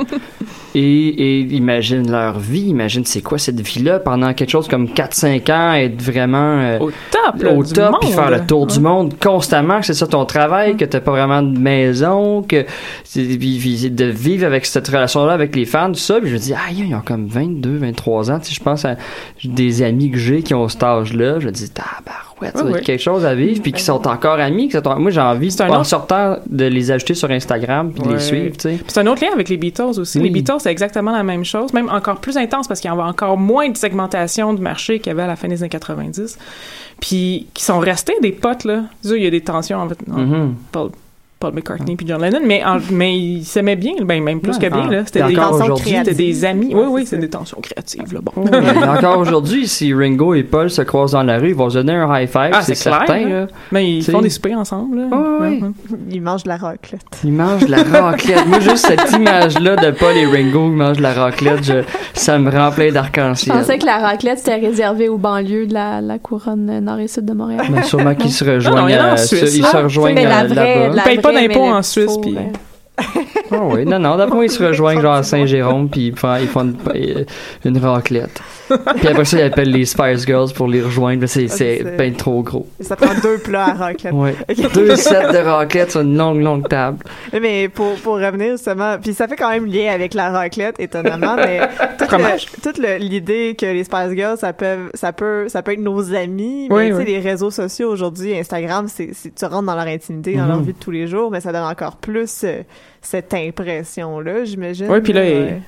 Et, et imagine leur vie, imagine c'est quoi cette vie-là pendant quelque chose comme 4-5 ans, être vraiment... euh, Au top, là, au top, puis faire le tour du monde constamment, que c'est ça ton travail, que t'as pas vraiment de maison, que c'est- puis- puis de vivre avec cette relation-là avec les fans, tout ça. Puis je me dis, ah, ils ont comme 22, 23 ans. Tu sais, je pense à des amis que j'ai qui ont cet âge-là. Je me dis, tabarouette, ça Ouais, doit ouais. être quelque chose à vivre, puis qui sont encore amis. sont- Moi, j'ai envie, C'est un en autre- sortant, de les ajouter sur Instagram, puis de les suivre, tu sais. C'est un autre lien avec les Beatles aussi. Oui. Les Beatles, c'est exactement la même chose, même encore plus intense parce qu'il y avait encore moins de segmentation du marché qu'il y avait à la fin des années 90. Puis qui sont restés des potes, là. Il y a des tensions en fait, Mhm. Paul, Paul McCartney puis John Lennon, mais, en- mais ils s'aimaient bien, ben, même plus Ouais. que bien, Ah. là. C'était des, encore tensions aujourd'hui. créatives, c'était des amis. Oui, oui, c'est des tensions créatives, là. Bon. Mais encore aujourd'hui, si Ringo et Paul se croisent dans la rue, ils vont se donner un high five, Ah, c'est certain. hein. là. Mais ils font des soupers ensemble, là. Ouais. Ouais. <laughs> Ils mangent de la raclette. Ils mangent de la raclette. Moi, juste cette <laughs> image-là de Paul et Ringo qui mangent de la raclette, je- ça me rend plein Je d'arc-en-ciel. pensais que la raclette c'était réservé aux banlieues de la, la couronne nord et sud de Montréal. Mais sûrement qu'ils se Non, non, rejoignent, il y en a en à- Suisse, ils se rejoignent euh, là-bas. D'impôts en Suisse, puis- Ah oui, non, non, d'après moi, ils se rejoignent genre à Saint-Jérôme, puis ils font, ils font une, euh, une raclette. Puis après ça, ils appellent les Spice Girls pour les rejoindre. C'est, c'est c'est- ben trop gros. Ça prend deux plats à raclette. Ouais. Ok. Deux sets de raclette sur une longue, longue table. Mais pour, pour revenir justement, puis ça fait quand même lien avec la raclette, étonnamment, mais <laughs> toute, le- l'idée que les Spice Girls, ça peut, ça peut, ça peut être nos amis, mais Oui, tu sais, oui. les réseaux sociaux aujourd'hui, Instagram, c'est, c'est- tu rentres dans leur intimité, dans leur Mhm. vie de tous les jours, mais ça donne encore plus euh, cette impression-là, j'imagine. Ouais, puis là,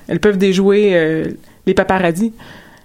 elles peuvent déjouer euh, les paparazzis.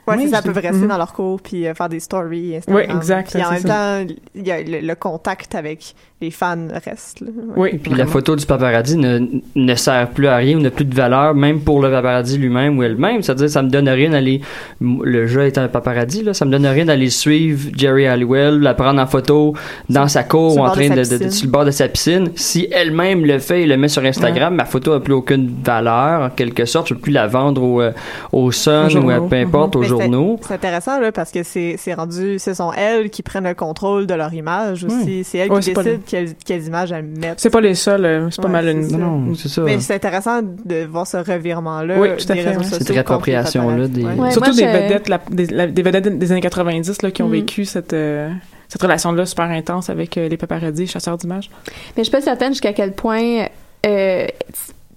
Ouais, Oui, c'est ça, peuvent rester Mhm. dans leur cours puis euh, faire des stories Instagram. Ouais, exact, Puis en même ça. temps, il y a le, le contact avec les fans reste. Là. Ouais. Oui, Puis la photo du paparazzi ne, ne sert plus à rien ou n'a plus de valeur, même pour le paparazzi lui-même ou elle-même. C'est-à-dire, ça me donne rien d'aller. Le jeu est un paparazzi, là. Ça me donne rien d'aller suivre Jerry Halliwell, la prendre en photo dans sa cour ou en train de, sur le bord de sa piscine. Si elle-même le fait et le met sur Instagram, ma photo a plus aucune valeur, en quelque sorte. Je peux plus la vendre au, euh, au Sun ou à peu importe, c'est- journaux. C'est intéressant là parce que c'est c'est rendu, ce sont elles qui prennent le contrôle de leur image aussi. C'est elles Ouais, qui décident quelles, quelles images elles mettent. C'est pas les seuls, euh, c'est pas Ouais, mal une. ça. Non, c'est ça. Mais c'est intéressant de voir ce revirement-là Oui, tout à des fait, réseaux ouais. sociaux. Cette les réappropriation-là paparazzi. des- Ouais. Ouais, Surtout moi, des vedettes, la- des, la- des vedettes des années 90 là, qui ont Mhm. vécu cette, euh, cette relation-là super intense avec euh, les paparazzis, chasseurs d'images. Mais je suis pas certaine jusqu'à quel point, euh,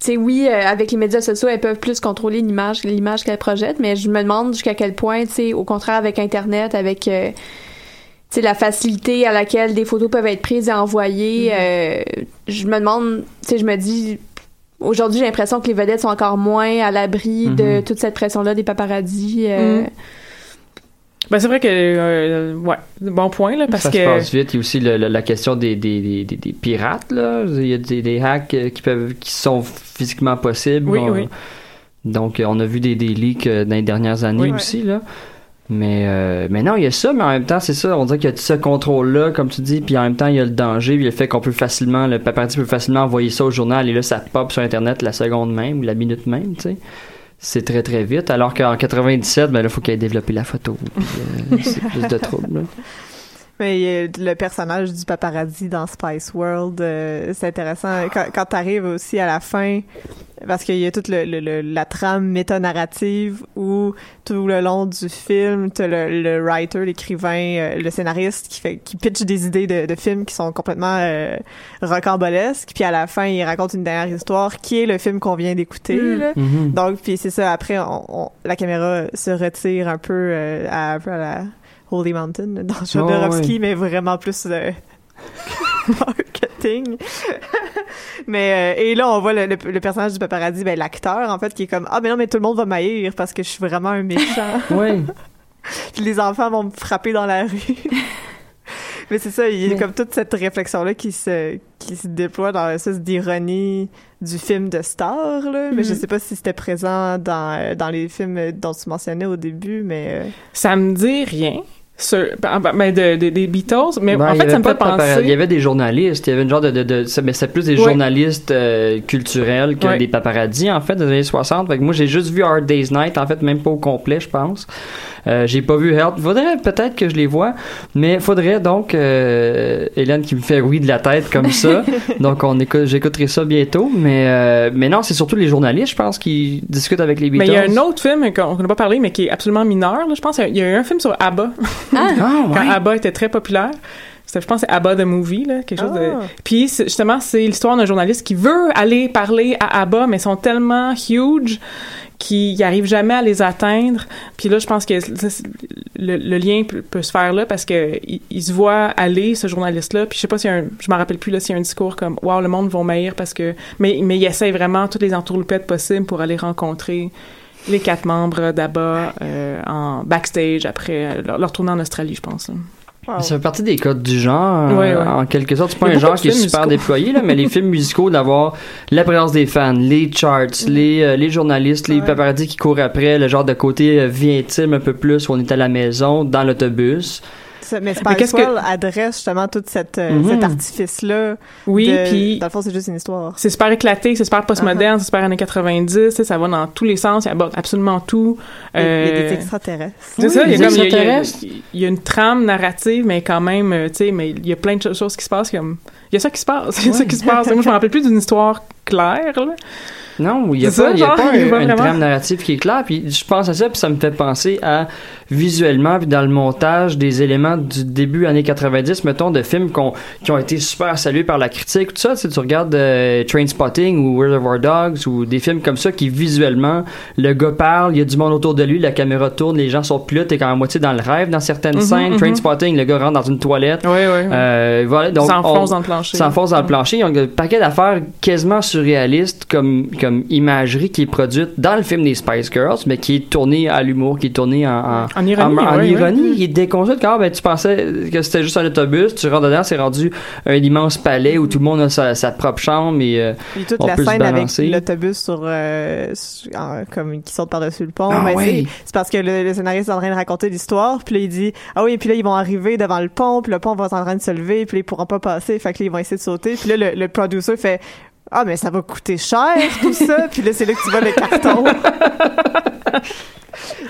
tu sais, oui, euh, avec les médias sociaux, elles peuvent plus contrôler l'image, l'image qu'elles projettent, mais je me demande jusqu'à quel point, tu sais, au contraire, avec Internet, avec, euh, tu sais, la facilité à laquelle des photos peuvent être prises et envoyées, euh, je me demande, tu sais, je me dis, aujourd'hui, j'ai l'impression que les vedettes sont encore moins à l'abri de Mhm. toute cette pression-là des paparazzis. euh, Mhm. Ben, c'est vrai que, euh, ouais, bon point, là, parce ça que. se passe vite. Il y a aussi le- le- la question des, des, des, des- pirates. Là. Il y a des, des hacks euh, qui peuvent qui sont physiquement possibles. Oui, On- oui. Donc, euh, on a vu des, des leaks euh, dans les dernières années Oui. aussi. Là. Mais, euh, mais non, il y a ça, mais en même temps, c'est ça. On dirait qu'il y a tout ce contrôle-là, comme tu dis, puis en même temps, il y a le danger, puis le fait qu'on peut facilement, le paparazzi peut facilement envoyer ça au journal, et là, ça pop sur Internet la seconde même, ou la minute même, tu sais. C'est très, très vite. Alors qu'en 97, ben là, faut qu'elle ait développé la photo. Puis, euh, c'est plus de trouble. là. <laughs> Mais euh, le personnage du paparazzi dans Spice World, euh, c'est intéressant. Quand, quand t'arrives aussi à la fin, parce qu'il y a toute le, le- le- la trame métanarrative où tout le long du film, t'as le, le writer, l'écrivain, euh, le scénariste qui fait qui pitch des idées de, de films qui sont complètement euh, rocambolesques. Puis à la fin, il raconte une dernière histoire qui est le film qu'on vient d'écouter. Mm. Mhm. Donc, puis c'est ça. Après, on, on- la caméra se retire un peu euh, à, un peu à la Holy Mountain dans Jodorowsky, ouais. mais vraiment plus euh, <laughs> marketing. <laughs> mais euh, et là, on voit le, le- le personnage du paparazzi, ben l'acteur en fait, qui est comme ah mais non mais tout le monde va m'haïr parce que je suis vraiment un méchant. <laughs> Puis les enfants vont me frapper dans la rue. Mais c'est ça, il y a Mais- comme toute cette réflexion-là qui se, qui se déploie dans l'espèce d'ironie du film de star, là. Mais je Mhm. sais pas si c'était présent dans, euh, dans les films dont tu mentionnais au début, mais... euh, Ça me dit rien. Sur, ben, ben, de, de- des Beatles, mais Ben, en il fait, ça me fait paparazzi. Il y penser. avait des journalistes. Il y avait une genre de, de, mais c'est plus des journalistes euh, culturels que des paparazzis en fait des années 60. Fait que moi j'ai juste vu Hard Day's Night en fait même pas au complet je pense. Euh, j'ai pas vu Help. Faudrait peut-être que je les vois, mais faudrait donc euh, Hélène qui me fait oui de la tête comme ça. <laughs> donc on écoute, j'écouterai ça bientôt. Mais euh, mais non c'est surtout les journalistes je pense qui discutent avec les Mais Beatles. il y a un autre film qu'on n'a pas parlé, mais qui est absolument mineur. là. Je pense qu'il y a eu un film sur ABBA, Ah, Ah quand ouais. ABBA était très populaire. Je pense, c'est ABBA the Movie, là, quelque chose de... Ah. Puis, justement, c'est l'histoire d'un journaliste qui veut aller parler à ABBA, mais ils sont tellement huge qu'il n'arrive jamais à les atteindre. Puis là, je pense que le, le lien peut, peut se faire là parce que il, il se voit aller, ce journaliste-là. Puis je sais pas s'il y a un... Je me rappelle plus là s'il y a un discours comme « Wow, le monde va m'haïr parce que... » Mais, mais il essaie vraiment toutes les entourloupettes possibles pour aller rencontrer les quatre membres d'ABBA euh, en backstage après leur, leur tournée en Australie, je pense. wow. Ça fait partie des codes du genre, euh, Ouais, ouais. en quelque sorte. C'est pas un genre qui est super musicaux. déployé, là, mais les <laughs> films musicaux, d'avoir la présence des fans, les charts, les, euh, les journalistes, les Ouais. paparazzis qui courent après, le genre de côté euh, vie intime un peu plus, où on est à la maison, dans l'autobus. Mais Spice que- World adresse justement tout cette, euh, Mhm. cet artifice-là. Oui, de- puis Dans le fond, c'est juste une histoire. c'est super éclaté, c'est super postmoderne, c'est super années 90, tu sais, ça va dans tous les sens, il aborde absolument tout. Il y a- il y a Euh, des extraterrestres. C'est ça, il y, a des comme, il, y a, il y a- extraterrestres. il y a une trame narrative, mais quand même, euh, tu sais, mais il y a plein de cho- choses qui se passent comme... Il y a ça qui se passe, <laughs> il y a ça qui se passe. Moi, je me rappelle plus d'une histoire clair, là. Non, il n'y a pas, il y a genre, pas il y a un- une trame narrative qui est claire. Puis je pense à ça, puis ça me fait penser à visuellement, puis dans le montage, des éléments du début années 90, mettons, de films qu'on- qui ont été super salués par la critique. Tout ça, tu sais, tu regardes euh, Trainspotting ou Reservoir Dogs ou des films comme ça qui visuellement, le gars parle, il y a du monde autour de lui, la caméra tourne, les gens sont plus là, t'es quand même à moitié dans le rêve dans certaines Mhm, scènes. mhm. Trainspotting, le gars rentre dans une toilette. Oui, oui. Euh, voilà, donc S'enfonce on- dans le plancher. s'enfonce dans le plancher. Ils ont un paquet d'affaires quasiment surréalistes comme, comme imagerie qui est produite dans le film des Spice Girls, mais qui est tournée à l'humour, qui est tournée en, en, En ironie, en- en ouais, ironie. ouais. Il est déconstruit car ben, tu pensais que c'était juste un autobus, tu rentres dedans, c'est rendu un immense palais où tout le monde a sa, sa propre chambre et euh, toute on la peut se scène avec balancer. l'autobus sur, euh, sur- comme qui saute par-dessus le pont, Ah ben, c'est- c'est parce que le, le scénariste est en train de raconter l'histoire, puis là il dit ah oui, puis là ils vont arriver devant le pont, puis le pont va être en train de se lever, puis là, ils pourront pas passer, fait que là ils vont essayer de sauter, puis là le, le producer fait ah mais ça va coûter cher tout ça, puis là c'est là que tu vois le carton.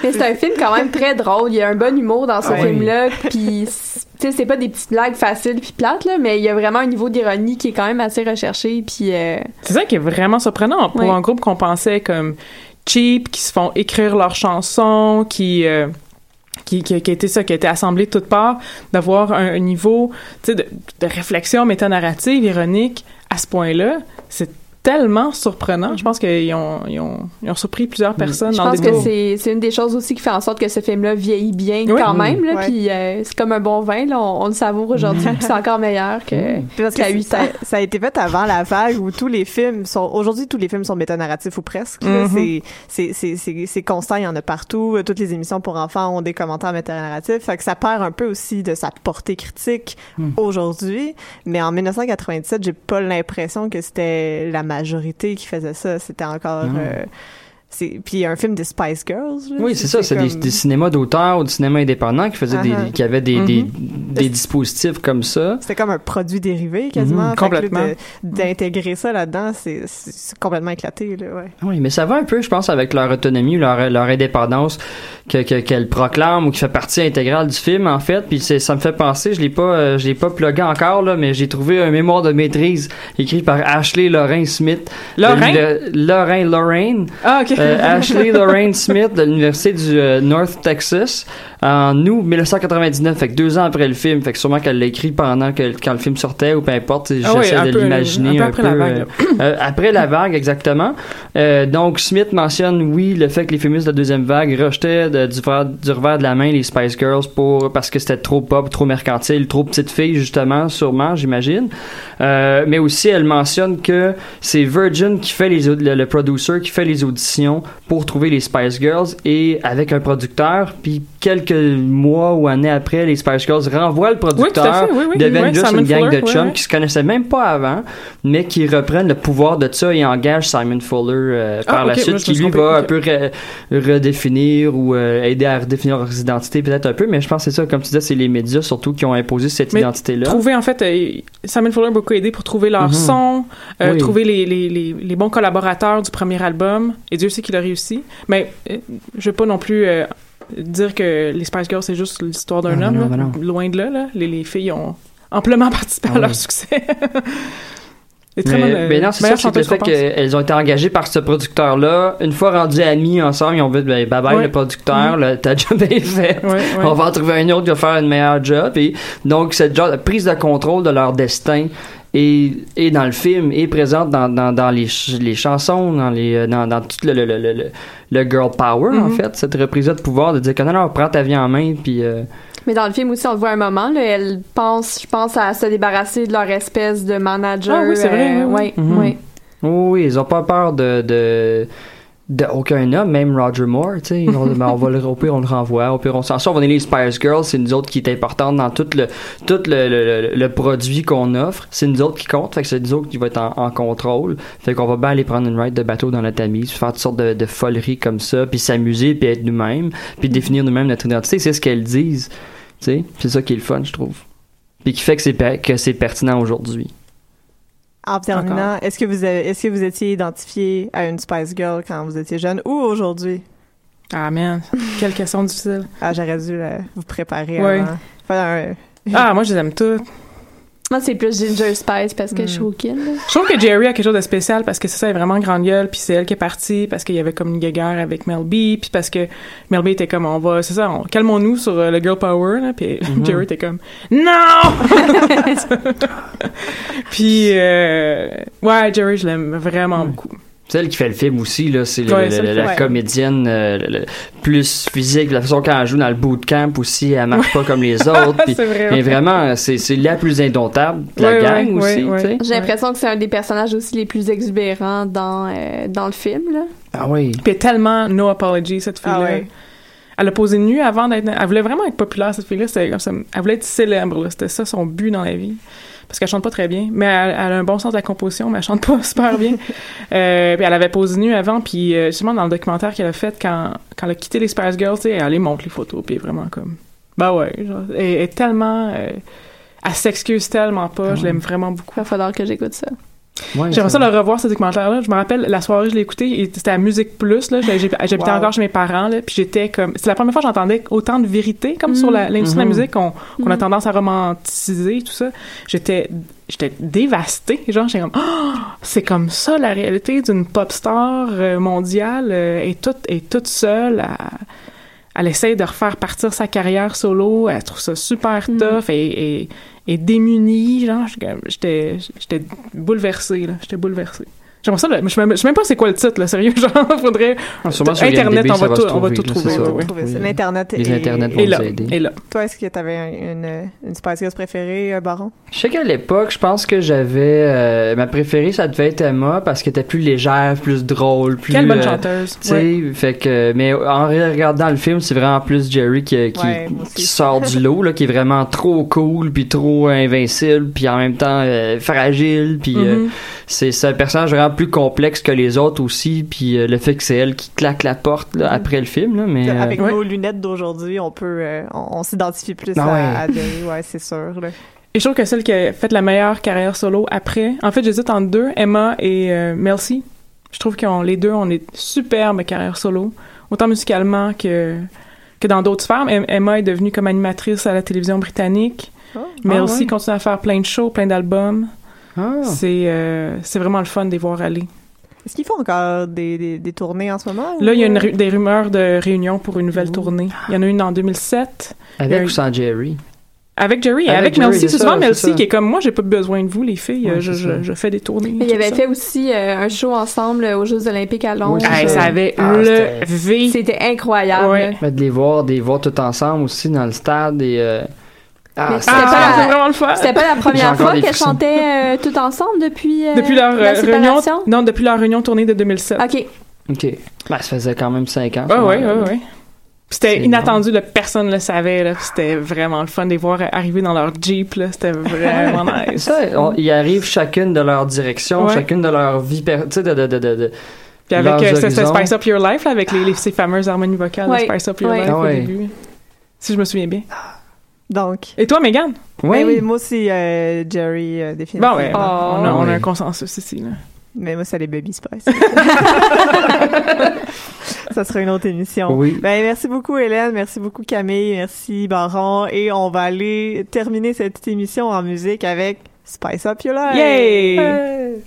Mais c'est un film quand même très drôle. Il y a un bon humour dans ce oui. film-là. Puis, c'est- tu sais, c'est pas des petites blagues faciles puis plates, là, mais il y a vraiment un niveau d'ironie qui est quand même assez recherché. Puis, euh, C'est ça qui est vraiment surprenant pour Oui. un groupe qu'on pensait comme cheap, qui se font écrire leurs chansons, qui euh, qui, qui, qui a été ça, qui a été assemblé de toutes parts, d'avoir un, un niveau tu sais, de, de réflexion métanarrative, ironique à ce point-là, c'est tellement surprenant. Je pense qu'ils ont, ils ont, ils ont surpris plusieurs personnes je dans pense des que c'est c'est une des choses aussi qui fait en sorte que ce film-là vieillit bien Oui. quand même. Là. Puis, euh, c'est comme un bon vin. Là, on, on le savoure aujourd'hui. puis c'est encore meilleur que. Puis parce Qu'à que huit ça, ans. ça a été fait avant la vague où tous les films sont aujourd'hui tous les films sont métanarratifs ou presque. Mhm. C'est c'est c'est c'est c'est constant, il y en a partout. Euh, Toutes les émissions pour enfants ont des commentaires métanarratifs, fait que ça perd un peu aussi de sa portée critique aujourd'hui. Mais en 1997, j'ai pas l'impression que c'était la majorité qui faisait ça. C'était encore Non. euh, c'est puis un film des Spice Girls. là. Oui, c'est ça, c'est des, comme- des cinémas d'auteur ou du cinéma indépendant qui faisaient des, qui avaient des, des, des dispositifs comme ça. C'était comme un produit dérivé quasiment. Là, complètement. D'intégrer ça là-dedans, c'est c'est- complètement éclaté là. Ouais. Oui, mais ça va un peu, je pense, avec leur autonomie, leur, leur indépendance que que- qu'elle proclame ou qui fait partie intégrale du film, en fait. Puis c'est- ça me fait penser, je l'ai pas, euh, je l'ai pas plugué encore là, mais j'ai trouvé un mémoire de maîtrise écrit par Ashley Lorraine Smith. Lorraine? Lorraine Lorraine. Ah, ok. Euh, Ashley Lorraine Smith de l'université du euh, North Texas en août 1999, fait que deux ans après le film, fait que sûrement qu'elle l'a écrit pendant que quand le film sortait ou peu importe, Ah oui, j'essaie de l'imaginer un un peu peu. après la vague, euh, euh, après la vague, exactement. Euh, donc Smith mentionne oui le fait que les féministes de la deuxième vague rejetaient de- du, revers, du revers de la main les Spice Girls pour parce que c'était trop pop, trop mercantile, trop petite fille justement, sûrement, j'imagine. Euh, mais aussi elle mentionne que c'est Virgin qui fait les le, le producer qui fait les auditions pour trouver les Spice Girls et avec un producteur puis quelques mois ou années après les Spice Girls renvoient le Oui, producteur fait, oui, oui. deviennent juste Simon une gang Fuller, de chums qui se connaissaient même pas avant mais qui reprennent le pouvoir de ça et engagent Simon Fuller euh, par Ah, la ok, suite qui lui va un peu re- redéfinir ou euh, aider à redéfinir leurs identités peut-être un peu mais je pense que c'est ça comme tu disais c'est les médias surtout qui ont imposé cette Mais identité là Trouver, en fait, euh, Simon Fuller a beaucoup aidé pour trouver leur Mhm. son, Oui. trouver les, les, les, les bons collaborateurs du premier album, et Dieu sait qu'il a réussi. Mais je veux pas non plus dire que les Spice Girls, c'est juste l'histoire d'un Ah, homme. non, là. ben non. Loin de là, là. Les, les filles ont amplement <laughs> participé Ah à leur oui. succès. <laughs> Et très mais, mais non, c'est ça, c'est le fait qu'elles ont été engagées par ce producteur-là. Une fois rendues amies ensemble, ils ont dit ben, bye bye Ouais. le producteur, le, ta job est faite. Ouais, ouais. <laughs> On va en trouver un autre qui va faire une meilleure job. Et donc, cette genre de prise de contrôle de leur destin est, est dans le film, est présente dans, dans, dans les, ch- les chansons, dans, les, euh, dans, dans tout le, le, le, le, le- girl power, en Mhm. fait. Cette reprise-là de pouvoir de dire que non, non, prends ta vie en main, puis... euh, Mais dans le film aussi, on le voit un moment, là, elle pense, je pense, à se débarrasser de leur espèce de manager. Ah oui, c'est vrai, euh, oui, ouais, Mhm. ouais. Oui, ils ont pas peur de, de, de aucun homme, même Roger Moore, tu sais. On, ben, on va le, au pire, on le renvoie. Au pire, on s'en sort. On est les Spice Girls, c'est nous autres qui est importante dans tout le, tout le, le, le- le produit qu'on offre. C'est nous autres qui comptent, fait que c'est nous autres qui va être en, en contrôle. Fait qu'on va bien aller prendre une ride de bateau dans la Tamise, faire toutes sortes de, de foleries comme ça, puis s'amuser, puis être nous-mêmes, puis définir nous-mêmes notre identité. C'est ce qu'elles disent, tu sais. C'est ça qui est le fun, je trouve. Puis qui fait que c'est, que c'est pertinent aujourd'hui. En terminant, est-ce que vous avez, est-ce que vous étiez identifié à une Spice Girl quand vous étiez jeune ou aujourd'hui? Ah, man. Quelle question difficile. Ah, j'aurais dû euh, vous préparer Ouais. avant. Faire un- Ah, moi, je les aime toutes. Moi, c'est plus Ginger Spice parce que je suis Hmm. au kin. là. Je trouve que Jerry a quelque chose de spécial parce que c'est ça, elle est vraiment grande gueule, puis c'est elle qui est partie parce qu'il y avait comme une guéguerre avec Mel B, puis parce que Mel B était comme on va, c'est ça, on, calmons-nous sur euh, le girl power, là, puis <laughs> Jerry était comme non. <laughs> <laughs> puis euh, ouais, Jerry, je l'aime vraiment beaucoup. Celle qui fait le film aussi, là, c'est Ouais, la comédienne euh, le- le- plus physique, la façon qu'elle joue dans le bootcamp aussi, elle marche pas comme les autres. <laughs> vrai, mais ouais. vraiment, c'est c'est la plus indomptable de la Ouais, gang ouais, aussi. J'ai l'impression que c'est un des personnages aussi les plus exubérants dans, euh, dans le film. Là. Ah oui. Puis elle est tellement no apology cette fille-là. Ah ouais. Elle a posé nue avant d'être. Elle voulait vraiment être populaire cette. C'était comme ça. Elle voulait être célèbre. là. C'était ça son but dans la vie. Parce qu'elle chante pas très bien, mais elle, elle a un bon sens de la composition, mais elle chante pas <laughs> super bien. Euh, puis elle avait posé nue avant, puis euh, justement dans le documentaire qu'elle a fait quand, quand elle a quitté les Spice Girls, tu sais, elle les montre les photos, puis vraiment comme. Bah ouais, genre, elle elle est tellement. euh, elle s'excuse tellement pas, je l'aime vraiment beaucoup. Il va falloir que j'écoute ça. Ouais, J'aimerais ça le revoir, ce documentaire-là. Je me rappelle, la soirée, je l'ai écouté, c'était à Musique Plus, là. J'habitais Wow. encore chez mes parents, là. Puis j'étais comme. C'est la première fois que j'entendais autant de vérité, comme sur la- l'industrie de la Mhm. musique, qu'on a Mhm. tendance à romanticiser, tout ça. J'étais. J'étais dévastée. Genre, j'étais comme. Oh, c'est comme ça, la réalité d'une pop star euh, mondiale, euh, est toute, est toute seule à. Elle essaye de refaire partir sa carrière solo. Elle trouve ça super Mhm. tough et, et, et démunie. Genre, j'étais, j'étais bouleversée, là. J'étais bouleversée. J'aimerais ça, je sais même- je sais même pas c'est quoi le titre, là, sérieux. <laughs> Genre, faudrait. Ah, Internet, IMDb, on va tout- on va trouver, tout là, trouver, ça. Trouver. Oui. L'Internet Les est- Internets vont Et là, nous aider. et là. Toi, est-ce que t'avais une, une Spice Girls préférée, euh, Baron? Je sais qu'à l'époque, je pense que j'avais euh, ma préférée, ça devait être Emma parce qu'elle était plus légère, plus drôle, plus. Quelle bonne euh, chanteuse. Tu sais, Ouais. fait que, mais en regardant le film, c'est vraiment plus Jerry qui, qui, Ouais, sort du lot, là, qui est vraiment trop cool, puis trop invincible, puis en même temps euh, fragile, puis Mhm. c'est c'est un personnage vraiment plus complexe que les autres aussi, puis euh, le fait que c'est elle qui claque la porte là, après le film, là, mais euh, Avec ouais. nos lunettes d'aujourd'hui, on peut, euh, on, on s'identifie plus Ah à, ouais. à ouais, c'est sûr. Là. Et je trouve que celle qui a fait la meilleure carrière solo après, en fait, j'hésite entre deux, Emma et euh, Mel C. Je trouve que les deux ont des superbes carrières solo, autant musicalement que, que dans d'autres sphères. Em- Emma est devenue comme animatrice à la télévision britannique. Mel Ah C ouais. continue à faire plein de shows, plein d'albums. Ah. C'est euh, c'est vraiment le fun de les voir aller. Est-ce qu'ils font encore des, des, des tournées en ce moment? Là, il y a une ru- des rumeurs de réunion pour une nouvelle tournée. Il y en a une en 2007 avec euh, ou sans Jerry? avec Jerry et Avec avec, Jerry, Mel C. c'est souvent ça, Mel c'est C ça. qui est comme moi, j'ai pas besoin de vous, les filles. Ouais, je, je, fais des tournées. Mais il avait ça. fait aussi euh, un show ensemble aux Jeux olympiques à Londres. Oui, Hey, ça. ça avait Ah, c'était- levé. <laughs> C'était incroyable. Ouais. là. Mais de les voir, des voir tout ensemble aussi dans le stade et euh, ah, c'était Ah, pas- c'est vraiment le fun. C'était pas la première fois qu'elles chantaient euh, toutes ensemble depuis, euh, Depuis leur la euh, réunion, non, depuis leur réunion tournée de 2007. OK. ok. Ben, ça faisait quand même 5 ans. Ouais, ça, ouais, ouais, ouais. C'était inattendu, là, personne ne le savait. C'était vraiment le fun de les voir arriver dans leur Jeep. là, C'était vraiment <laughs> nice. Ça, on- ils arrivent chacune de leur direction, Ouais. chacune de leur vie, tu sais, de, de, de, de, de- Puis avec euh. Spice Up Your Life, là, avec les, les- ces fameuses harmonies vocales Ouais, de Spice Up Your ouais. Life Ah au début. Si je me souviens bien. Donc. Et toi, Megan? Ouais. Ben oui, moi aussi, euh, Jerry, euh, définitivement. Bon, ouais, Oh. on, a, on a Ouais. un consensus ici. Là. Mais moi, c'est les Baby Spice. <laughs> ça sera une autre émission. Oui. Ben, merci beaucoup, Hélène. Merci beaucoup, Camille. Merci, Baron. Et on va aller terminer cette émission en musique avec Spice Up Your Life. Yay!